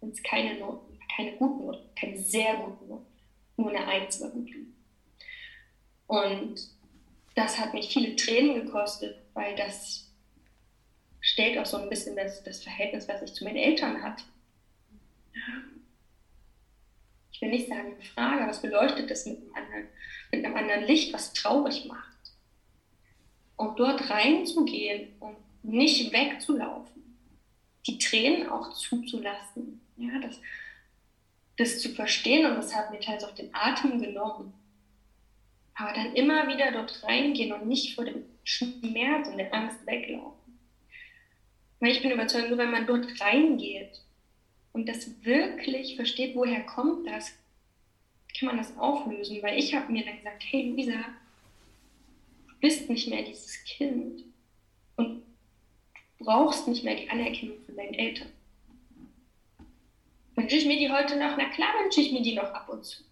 [SPEAKER 2] wenn es keine Noten, keine guten Noten, keine sehr guten Noten, nur eine Eins war gut. Und das hat mich viele Tränen gekostet, weil das stellt auch so ein bisschen das, das Verhältnis, was ich zu meinen Eltern hatte. Ich will nicht sagen, eine Frage, was beleuchtet das mit einem anderen, mit einem anderen Licht, was traurig macht. Und dort reinzugehen und nicht wegzulaufen die Tränen auch zuzulassen, ja, das, das zu verstehen und das hat mir teils auch den Atem genommen. Aber dann immer wieder dort reingehen und nicht vor dem Schmerz und der Angst weglaufen. Weil ich bin überzeugt, nur wenn man dort reingeht und das wirklich versteht, woher kommt das, kann man das auflösen. Weil ich habe mir dann gesagt, hey Luisa, du bist nicht mehr dieses Kind. Und brauchst nicht mehr die Anerkennung von deinen Eltern. Wünsche ich mir die heute noch? Na klar wünsche ich mir die noch ab und zu.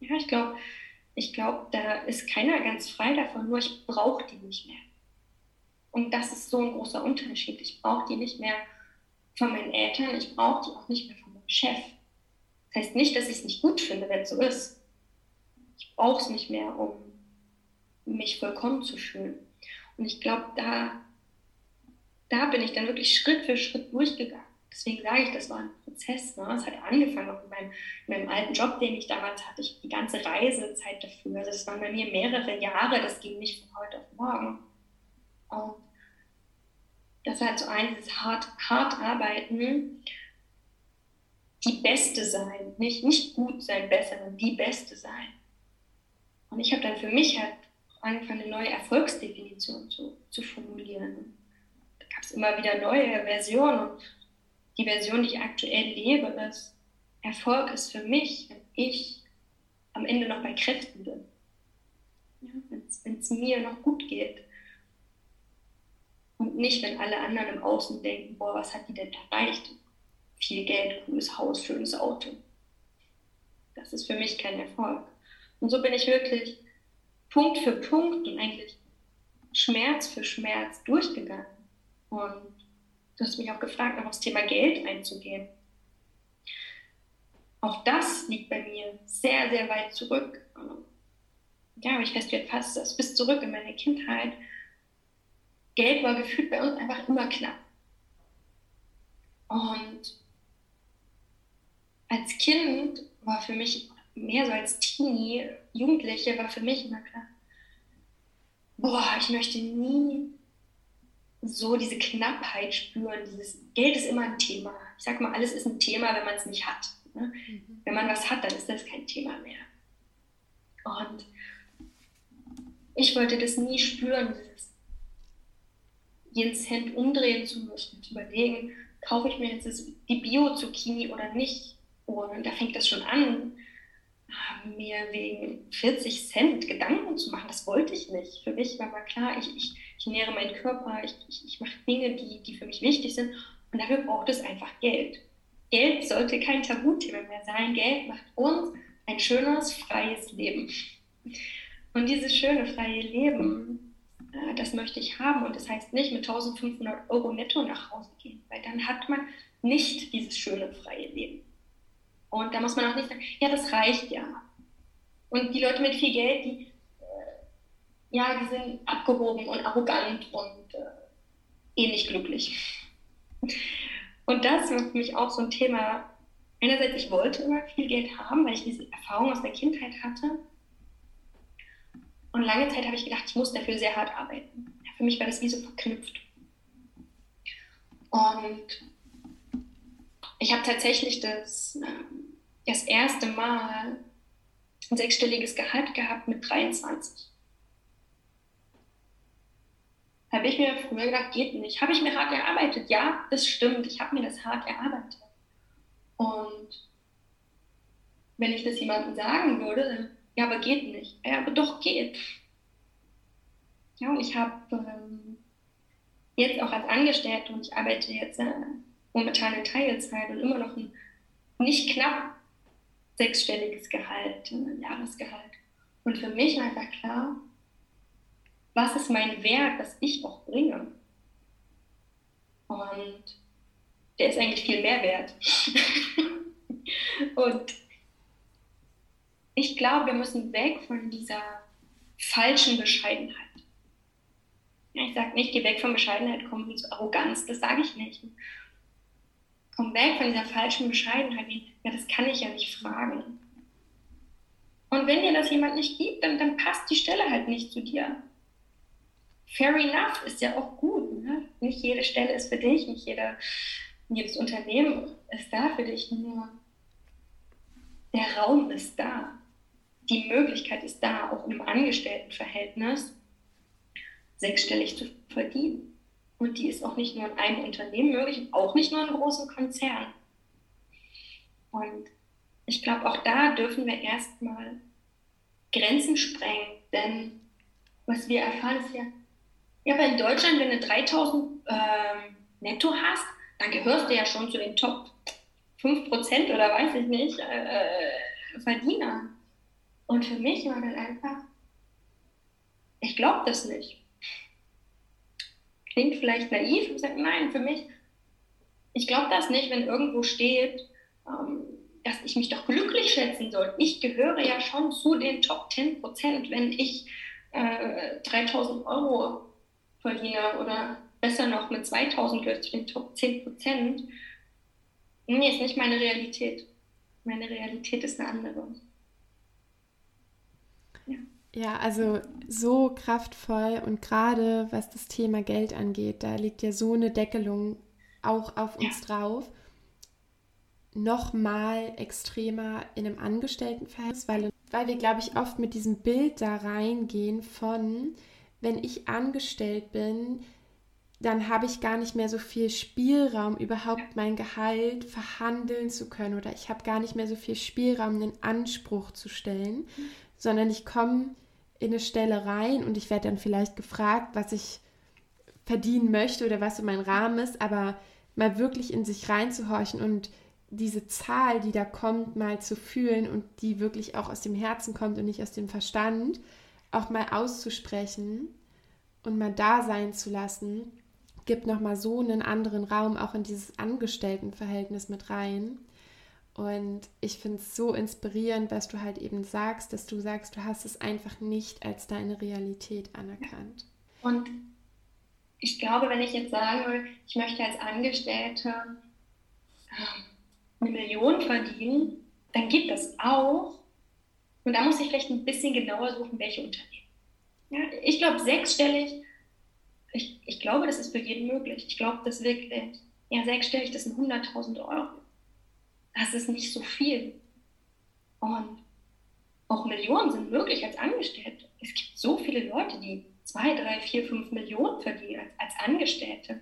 [SPEAKER 2] Ja, ich glaube, ich glaube, da ist keiner ganz frei davon, nur ich brauche die nicht mehr. Und das ist so ein großer Unterschied. Ich brauche die nicht mehr von meinen Eltern, ich brauche die auch nicht mehr von meinem Chef. Das heißt nicht, dass ich es nicht gut finde, wenn es so ist. Ich brauche es nicht mehr, um mich vollkommen zu fühlen. Und ich glaube, da da bin ich dann wirklich Schritt für Schritt durchgegangen. Deswegen sage ich, das war ein Prozess. Ne? Es hat angefangen auch in meinem, in meinem, alten Job, den ich damals hatte. Ich, die ganze Reisezeit dafür. Also das waren bei mir mehrere Jahre. Das ging nicht von heute auf morgen. Und das war halt so ein, dieses hart, hart arbeiten, die Beste sein. Nicht, nicht gut sein, besser, sondern die Beste sein. Und ich habe dann für mich halt angefangen, eine neue Erfolgsdefinition zu, zu formulieren gab es immer wieder neue Versionen. Und die Version, die ich aktuell lebe, ist, Erfolg ist für mich, wenn ich am Ende noch bei Kräften bin. Ja, wenn es mir noch gut geht. Und nicht, wenn alle anderen im Außen denken, boah, was hat die denn erreicht? Viel Geld, cooles Haus, schönes Auto. Das ist für mich kein Erfolg. Und so bin ich wirklich Punkt für Punkt und eigentlich Schmerz für Schmerz durchgegangen. Und du hast mich auch gefragt, noch aufs Thema Geld einzugehen. Auch das liegt bei mir sehr, sehr weit zurück. Ja, aber ich feststelle fast das bis zurück in meine Kindheit. Geld war gefühlt bei uns einfach immer knapp. Und als Kind war für mich mehr so als Teenie, Jugendliche, war für mich immer klar, boah, ich möchte nie so diese Knappheit spüren. Dieses Geld ist immer ein Thema. Ich sag mal, alles ist ein Thema, wenn man es nicht hat. Ne? Mhm. Wenn man was hat, dann ist das kein Thema mehr. Und ich wollte das nie spüren, dieses jeden Cent umdrehen zu müssen, zu überlegen, kaufe ich mir jetzt die Bio-Zucchini oder nicht. Und da fängt das schon an, mir wegen 40 Cent Gedanken zu machen. Das wollte ich nicht. Für mich war mal klar, ich, ich, ich nähere meinen Körper, ich, ich, ich mache Dinge, die, die für mich wichtig sind. Und dafür braucht es einfach Geld. Geld sollte kein Tabuthema mehr sein. Geld macht uns ein schönes, freies Leben. Und dieses schöne, freie Leben, äh, das möchte ich haben. Und das heißt nicht mit 1500 Euro netto nach Hause gehen, weil dann hat man nicht dieses schöne, freie Leben. Und da muss man auch nicht sagen, ja, das reicht ja. Und die Leute mit viel Geld, die, äh, ja, die sind abgehoben und arrogant und äh, eh nicht glücklich. Und das war für mich auch so ein Thema. Einerseits, ich wollte immer viel Geld haben, weil ich diese Erfahrung aus der Kindheit hatte. Und lange Zeit habe ich gedacht, ich muss dafür sehr hart arbeiten. Für mich war das wie so verknüpft. Und ich habe tatsächlich das, ähm, das erste Mal ein sechsstelliges Gehalt gehabt mit 23 habe ich mir früher gedacht, geht nicht. Habe ich mir hart erarbeitet? Ja, das stimmt. Ich habe mir das hart erarbeitet. Und wenn ich das jemandem sagen würde, dann, ja, aber geht nicht. Ja, aber doch geht. Ja, und ich habe ähm, jetzt auch als Angestellte und ich arbeite jetzt äh, momentan in Teilzeit und immer noch ein nicht knapp sechsstelliges Gehalt, ein Jahresgehalt. Und für mich einfach klar, was ist mein Wert, das ich auch bringe? Und der ist eigentlich viel mehr wert. und ich glaube, wir müssen weg von dieser falschen Bescheidenheit. Ich sage nicht, geh weg von Bescheidenheit, komm zu Arroganz, das sage ich nicht. Komm weg von dieser falschen Bescheidenheit, ja, das kann ich ja nicht fragen. Und wenn dir das jemand nicht gibt, dann, dann passt die Stelle halt nicht zu dir fair enough, ist ja auch gut. Ne? Nicht jede Stelle ist für dich, nicht jeder, jedes Unternehmen ist da für dich, nur der Raum ist da. Die Möglichkeit ist da, auch einem Angestelltenverhältnis sechsstellig zu verdienen. Und die ist auch nicht nur in einem Unternehmen möglich, auch nicht nur in großen Konzernen. Und ich glaube, auch da dürfen wir erstmal Grenzen sprengen, denn was wir erfahren ist ja, ja, aber in Deutschland, wenn du 3000 ähm, netto hast, dann gehörst du ja schon zu den Top 5% oder weiß ich nicht, äh, äh, Verdiener. Und für mich war das einfach, ich glaube das nicht. Klingt vielleicht naiv, ich sage, nein, für mich, ich glaube das nicht, wenn irgendwo steht, ähm, dass ich mich doch glücklich schätzen soll. Ich gehöre ja schon zu den Top 10%, wenn ich äh, 3000 Euro verdiene oder besser noch mit 2000 gehört zu den Top 10 Prozent. Nee, ist nicht meine Realität. Meine Realität ist eine andere.
[SPEAKER 1] Ja. Also so kraftvoll und gerade was das Thema Geld angeht, da liegt ja so eine Deckelung auch auf uns ja. drauf. Nochmal extremer in einem Angestelltenverhältnis, weil, weil wir, glaube ich, oft mit diesem Bild da reingehen von, wenn ich angestellt bin, dann habe ich gar nicht mehr so viel Spielraum, überhaupt mein Gehalt verhandeln zu können oder ich habe gar nicht mehr so viel Spielraum, einen Anspruch zu stellen, mhm. sondern ich komme in eine Stelle rein und ich werde dann vielleicht gefragt, was ich verdienen möchte oder was so mein Rahmen ist, aber mal wirklich in sich reinzuhorchen und diese Zahl, die da kommt, mal zu fühlen und die wirklich auch aus dem Herzen kommt und nicht aus dem Verstand auch mal auszusprechen und mal da sein zu lassen, gibt nochmal so einen anderen Raum auch in dieses Angestelltenverhältnis mit rein. Und ich finde es so inspirierend, was du halt eben sagst, dass du sagst, du hast es einfach nicht als deine Realität anerkannt.
[SPEAKER 2] Und ich glaube, wenn ich jetzt sagen will, ich möchte als Angestellte ähm, eine Million verdienen, dann geht das auch. Und da muss ich vielleicht ein bisschen genauer suchen, welche Unternehmen. Ja, ich glaube, sechsstellig, ich, ich glaube, das ist für jeden möglich. Ich glaube, das wirklich, ja, sechsstellig, das sind 100.000 Euro. Das ist nicht so viel. Und auch Millionen sind möglich als Angestellte. Es gibt so viele Leute, die zwei, drei, vier, fünf Millionen verdienen als, als Angestellte.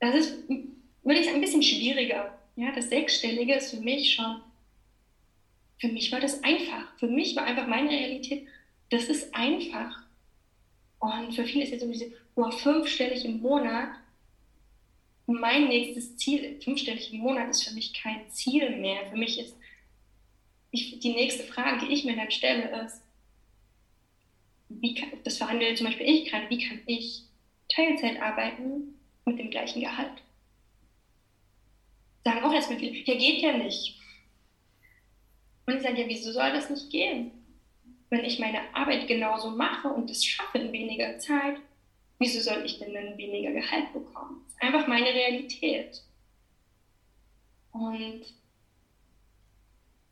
[SPEAKER 2] Das ist, würde ich sagen, ein bisschen schwieriger. Ja, das Sechsstellige ist für mich schon für mich war das einfach. Für mich war einfach meine Realität, das ist einfach. Und für viele ist jetzt so diese, boah, fünfstellig im Monat. Mein nächstes Ziel, fünfstellig im Monat, ist für mich kein Ziel mehr. Für mich ist ich, die nächste Frage, die ich mir dann stelle, ist, wie kann, das verhandle zum Beispiel ich gerade, wie kann ich Teilzeit arbeiten mit dem gleichen Gehalt? Sagen auch erstmal viele, ja geht ja nicht. Und ich sage, ja, wieso soll das nicht gehen? Wenn ich meine Arbeit genauso mache und es schaffe in weniger Zeit, wieso soll ich denn dann weniger Gehalt bekommen? Das ist einfach meine Realität. Und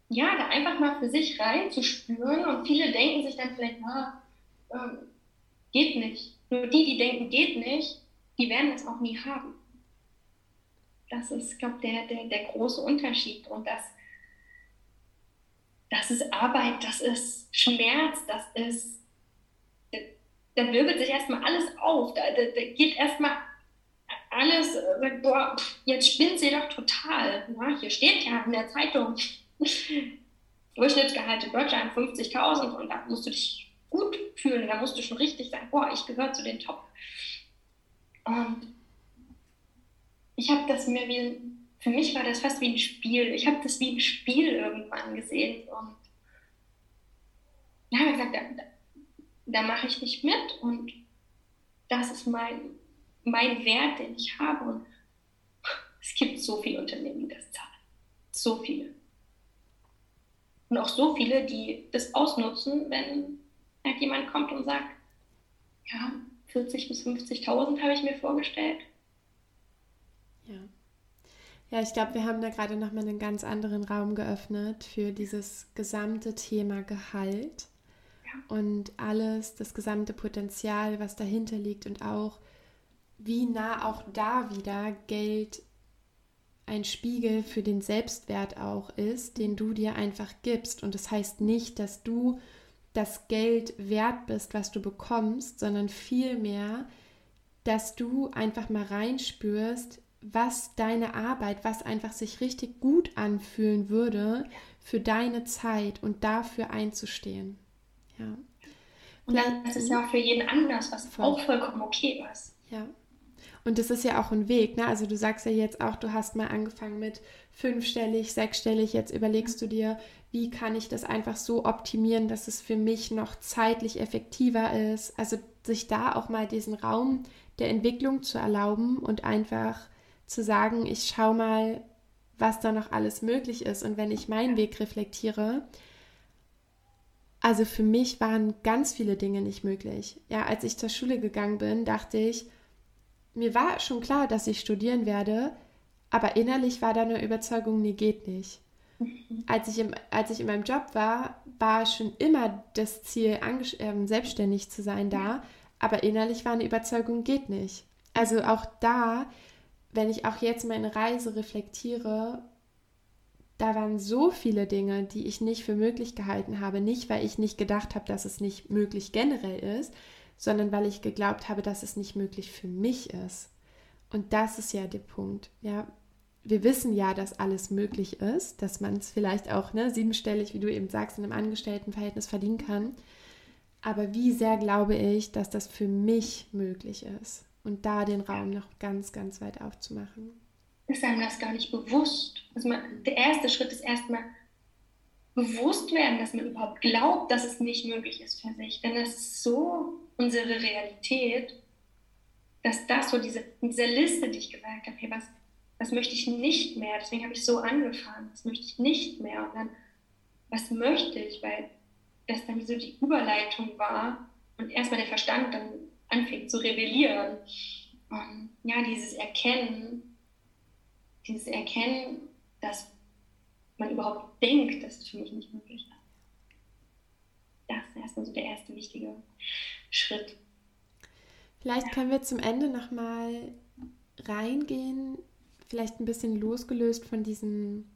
[SPEAKER 2] ja, da einfach mal für sich reinzuspüren und viele denken sich dann vielleicht, na, ähm, geht nicht. Nur die, die denken, geht nicht, die werden es auch nie haben. Das ist, glaube ich, der, der, der große Unterschied. Und das, das ist Arbeit, das ist Schmerz, das ist, da, wirbelt sich erstmal alles auf. Da, da, da geht erstmal alles, äh, sagt, boah, jetzt spinnt sie doch total. Ja, hier steht ja in der Zeitung, Durchschnittsgehalt in Deutschland 50.000 und da musst du dich gut fühlen, da musst du schon richtig sagen, boah, ich gehöre zu den Top. Und ich habe das mir wie, für mich war das fast wie ein Spiel. Ich habe das wie ein Spiel irgendwann gesehen und da habe ich gesagt, da, mache ich nicht mit und das ist mein, mein Wert, den ich habe. Und es gibt so viele Unternehmen, die das zahlen. So viele. Und auch so viele, die das ausnutzen, wenn halt jemand kommt und sagt, ja, 40.000 bis 50.000 habe ich mir vorgestellt.
[SPEAKER 1] Ja. Ja, ich glaube, wir haben da gerade nochmal einen ganz anderen Raum geöffnet für dieses gesamte Thema Gehalt. Und alles, das gesamte Potenzial, was dahinter liegt und auch, wie nah auch da wieder Geld ein Spiegel für den Selbstwert auch ist, den du dir einfach gibst. Und das heißt nicht, dass du das Geld wert bist, was du bekommst, sondern vielmehr, dass du einfach mal reinspürst, was deine Arbeit, was einfach sich richtig gut anfühlen würde für deine Zeit und dafür einzustehen. Ja.
[SPEAKER 2] Und das ist ja auch für jeden anders, was voll. auch vollkommen okay ist.
[SPEAKER 1] Ja. Und das ist ja auch ein Weg. Ne? Also du sagst ja jetzt auch, du hast mal angefangen mit fünfstellig, sechsstellig. Jetzt überlegst du dir, wie kann ich das einfach so optimieren, dass es für mich noch zeitlich effektiver ist. Also sich da auch mal diesen Raum der Entwicklung zu erlauben und einfach zu sagen, ich schaue mal, was da noch alles möglich ist. Und wenn ich meinen Weg reflektiere, also für mich waren ganz viele Dinge nicht möglich. Ja, als ich zur Schule gegangen bin, dachte ich, mir war schon klar, dass ich studieren werde, aber innerlich war da eine Überzeugung, nee, geht nicht. Mhm. Als ich, im, als ich in meinem Job war, war schon immer das Ziel, äh, selbstständig zu sein da, aber innerlich war eine Überzeugung, geht nicht. Also auch da, wenn ich auch jetzt meine Reise reflektiere, da waren so viele Dinge, die ich nicht für möglich gehalten habe. Nicht, weil ich nicht gedacht habe, dass es nicht möglich generell ist, sondern weil ich geglaubt habe, dass es nicht möglich für mich ist. Und das ist ja der Punkt. Ja, wir wissen ja, dass alles möglich ist, dass man es vielleicht auch ne, siebenstellig, wie du eben sagst, in einem Angestelltenverhältnis verdienen kann. Aber wie sehr glaube ich, dass das für mich möglich ist? Und da den Raum noch ganz, ganz weit aufzumachen.
[SPEAKER 2] Ist einem das gar nicht bewusst. Also man, der erste Schritt ist erstmal bewusst werden, dass man überhaupt glaubt, dass es nicht möglich ist für sich. Denn das ist so unsere Realität, dass das so diese, diese Liste, die ich gesagt habe, hey, was, was möchte ich nicht mehr? Deswegen habe ich so angefangen, was möchte ich nicht mehr? Und dann, was möchte ich? Weil das dann so die Überleitung war und erstmal der Verstand dann anfängt zu rebellieren. Und ja, dieses Erkennen, dieses Erkennen, dass man überhaupt denkt, dass es für mich nicht möglich ist. Das ist erstmal so der erste wichtige Schritt.
[SPEAKER 1] Vielleicht können wir zum Ende nochmal reingehen, vielleicht ein bisschen losgelöst von diesem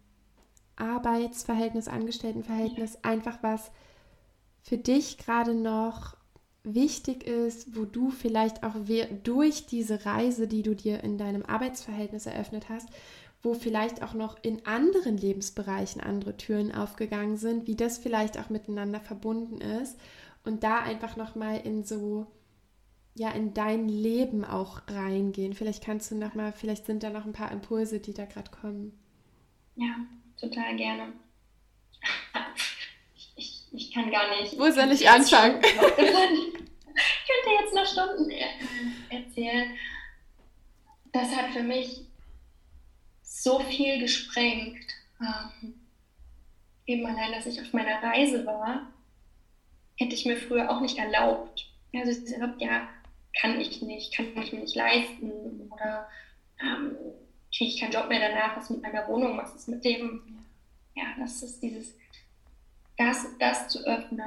[SPEAKER 1] Arbeitsverhältnis, Angestelltenverhältnis, einfach was für dich gerade noch wichtig ist, wo du vielleicht auch durch diese Reise, die du dir in deinem Arbeitsverhältnis eröffnet hast, wo vielleicht auch noch in anderen Lebensbereichen andere Türen aufgegangen sind, wie das vielleicht auch miteinander verbunden ist und da einfach noch mal in so ja in dein Leben auch reingehen. Vielleicht kannst du noch mal, vielleicht sind da noch ein paar Impulse, die da gerade kommen.
[SPEAKER 2] Ja, total gerne. Ich, kann gar nicht.
[SPEAKER 1] Wo soll ich anfangen?
[SPEAKER 2] ich könnte jetzt noch Stunden erzählen. Das hat für mich so viel gesprengt. Ähm, eben allein, dass ich auf meiner Reise war, hätte ich mir früher auch nicht erlaubt. Also ich gesagt, ja, kann ich nicht, kann ich mir nicht leisten oder ähm, kriege ich keinen Job mehr danach, was mit meiner Wohnung, was ist mit dem? Ja, das ist dieses, das, das zu öffnen,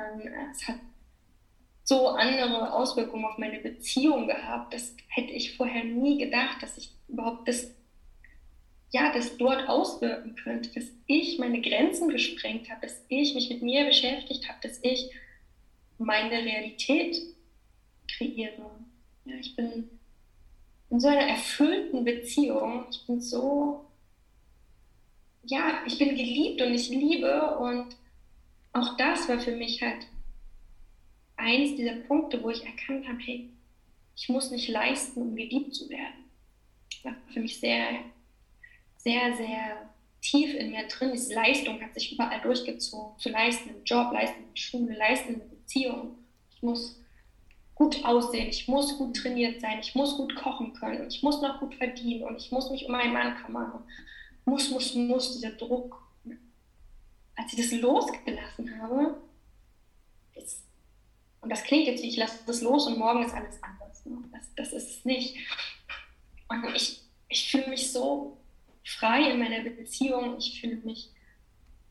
[SPEAKER 2] es hat so andere Auswirkungen auf meine Beziehung gehabt. Das hätte ich vorher nie gedacht, dass ich überhaupt das, ja, das dort auswirken könnte, dass ich meine Grenzen gesprengt habe, dass ich mich mit mir beschäftigt habe, dass ich meine Realität kreiere. Ja, ich bin in so einer erfüllten Beziehung. Ich bin so, ja, ich bin geliebt und ich liebe und auch das war für mich halt eins dieser Punkte, wo ich erkannt habe, hey, ich muss nicht leisten, um geliebt zu werden. Das war für mich sehr, sehr, sehr tief in mir drin. Diese Leistung hat sich überall durchgezogen. Zu leisten im Job, leisten in der Schule, leisten in Beziehung. Ich muss gut aussehen, ich muss gut trainiert sein, ich muss gut kochen können, ich muss noch gut verdienen und ich muss mich um meinen Mann kümmern. Muss, muss, muss, dieser Druck. Als ich das losgelassen habe, ist, und das klingt jetzt wie, ich lasse das los und morgen ist alles anders. Ne? Das, das ist es nicht. Und ich, ich fühle mich so frei in meiner Beziehung, ich fühle mich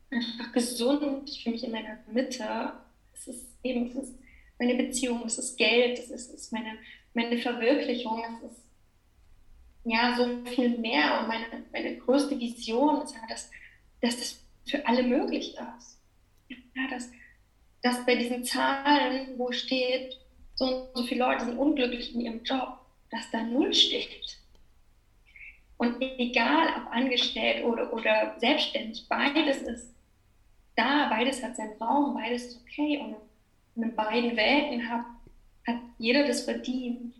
[SPEAKER 2] einfach gesund, ich fühle mich in meiner Mitte. Es ist eben, es ist meine Beziehung, es ist Geld, es ist, es ist meine, meine Verwirklichung, es ist ja so viel mehr. Und meine, meine größte Vision ist ja, dass, dass das für alle möglich ist. Ja, dass, dass bei diesen Zahlen, wo steht, so und so viele Leute sind unglücklich in ihrem Job, dass da null steht. Und egal, ob angestellt oder, oder selbstständig, beides ist da, beides hat seinen Raum, beides ist okay. Und in beiden Welten hat, hat jeder das verdient,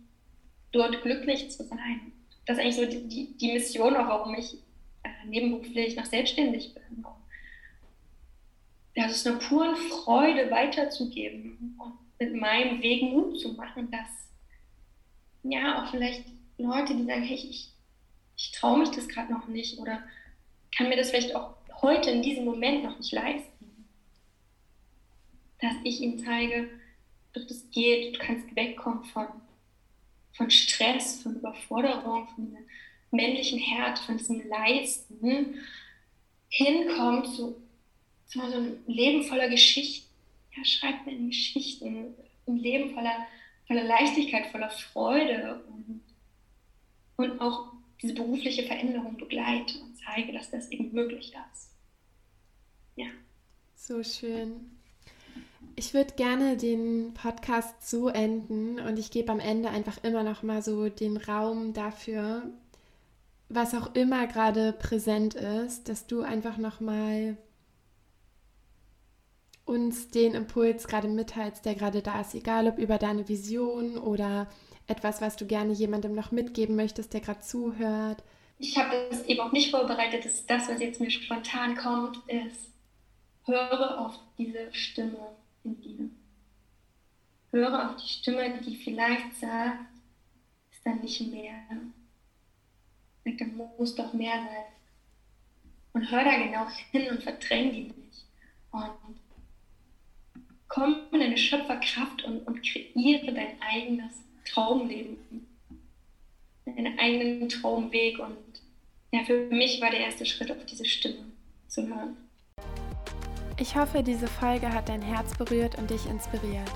[SPEAKER 2] dort glücklich zu sein. Das ist eigentlich so die, die, Mission, auch warum ich äh, nebenberuflich noch selbstständig bin. Ja, es ist eine pure Freude, weiterzugeben und mit meinem Weg Mut zu machen, dass ja auch vielleicht Leute, die sagen, hey, ich, ich traue mich das gerade noch nicht oder kann mir das vielleicht auch heute in diesem Moment noch nicht leisten dass ich ihm zeige, doch das geht, du kannst wegkommen von, von Stress, von Überforderung, von diesem männlichen Herd, von diesem Leisten, hinkommen zu, zu so einem Leben voller Geschichten. Ja, schreibt mir Geschichten, ein Leben voller, voller Leichtigkeit, voller Freude und, und auch diese berufliche Veränderung begleite und zeige, dass das eben möglich ist. Ja.
[SPEAKER 1] So schön. Ich würde gerne den Podcast so enden und ich gebe am Ende einfach immer noch mal so den Raum dafür, was auch immer gerade präsent ist, dass du einfach noch mal uns den Impuls gerade mitteilst, der gerade da ist, egal ob über deine Vision oder etwas, was du gerne jemandem noch mitgeben möchtest, der gerade zuhört.
[SPEAKER 2] Ich habe es eben auch nicht vorbereitet, das, das, was jetzt mir spontan kommt, ist, höre auf diese Stimme in dir. Höre auf die Stimme, die vielleicht sagt, ist da nicht mehr. Da muss doch mehr sein. Und hör da genau hin und verdräng die nicht. Und komm in deine Schöpferkraft und, und kreiere dein eigenes Traumleben. Deinen eigenen Traumweg. Und ja, für mich war der erste Schritt auf diese Stimme zu hören.
[SPEAKER 1] Ich hoffe, diese Folge hat dein Herz berührt und dich inspiriert.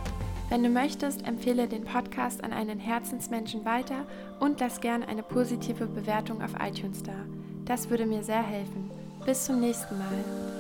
[SPEAKER 1] Wenn du möchtest, empfehle den Podcast an einen Herzensmenschen weiter und lass gerne eine positive Bewertung auf iTunes da. Das würde mir sehr helfen. Bis zum nächsten Mal.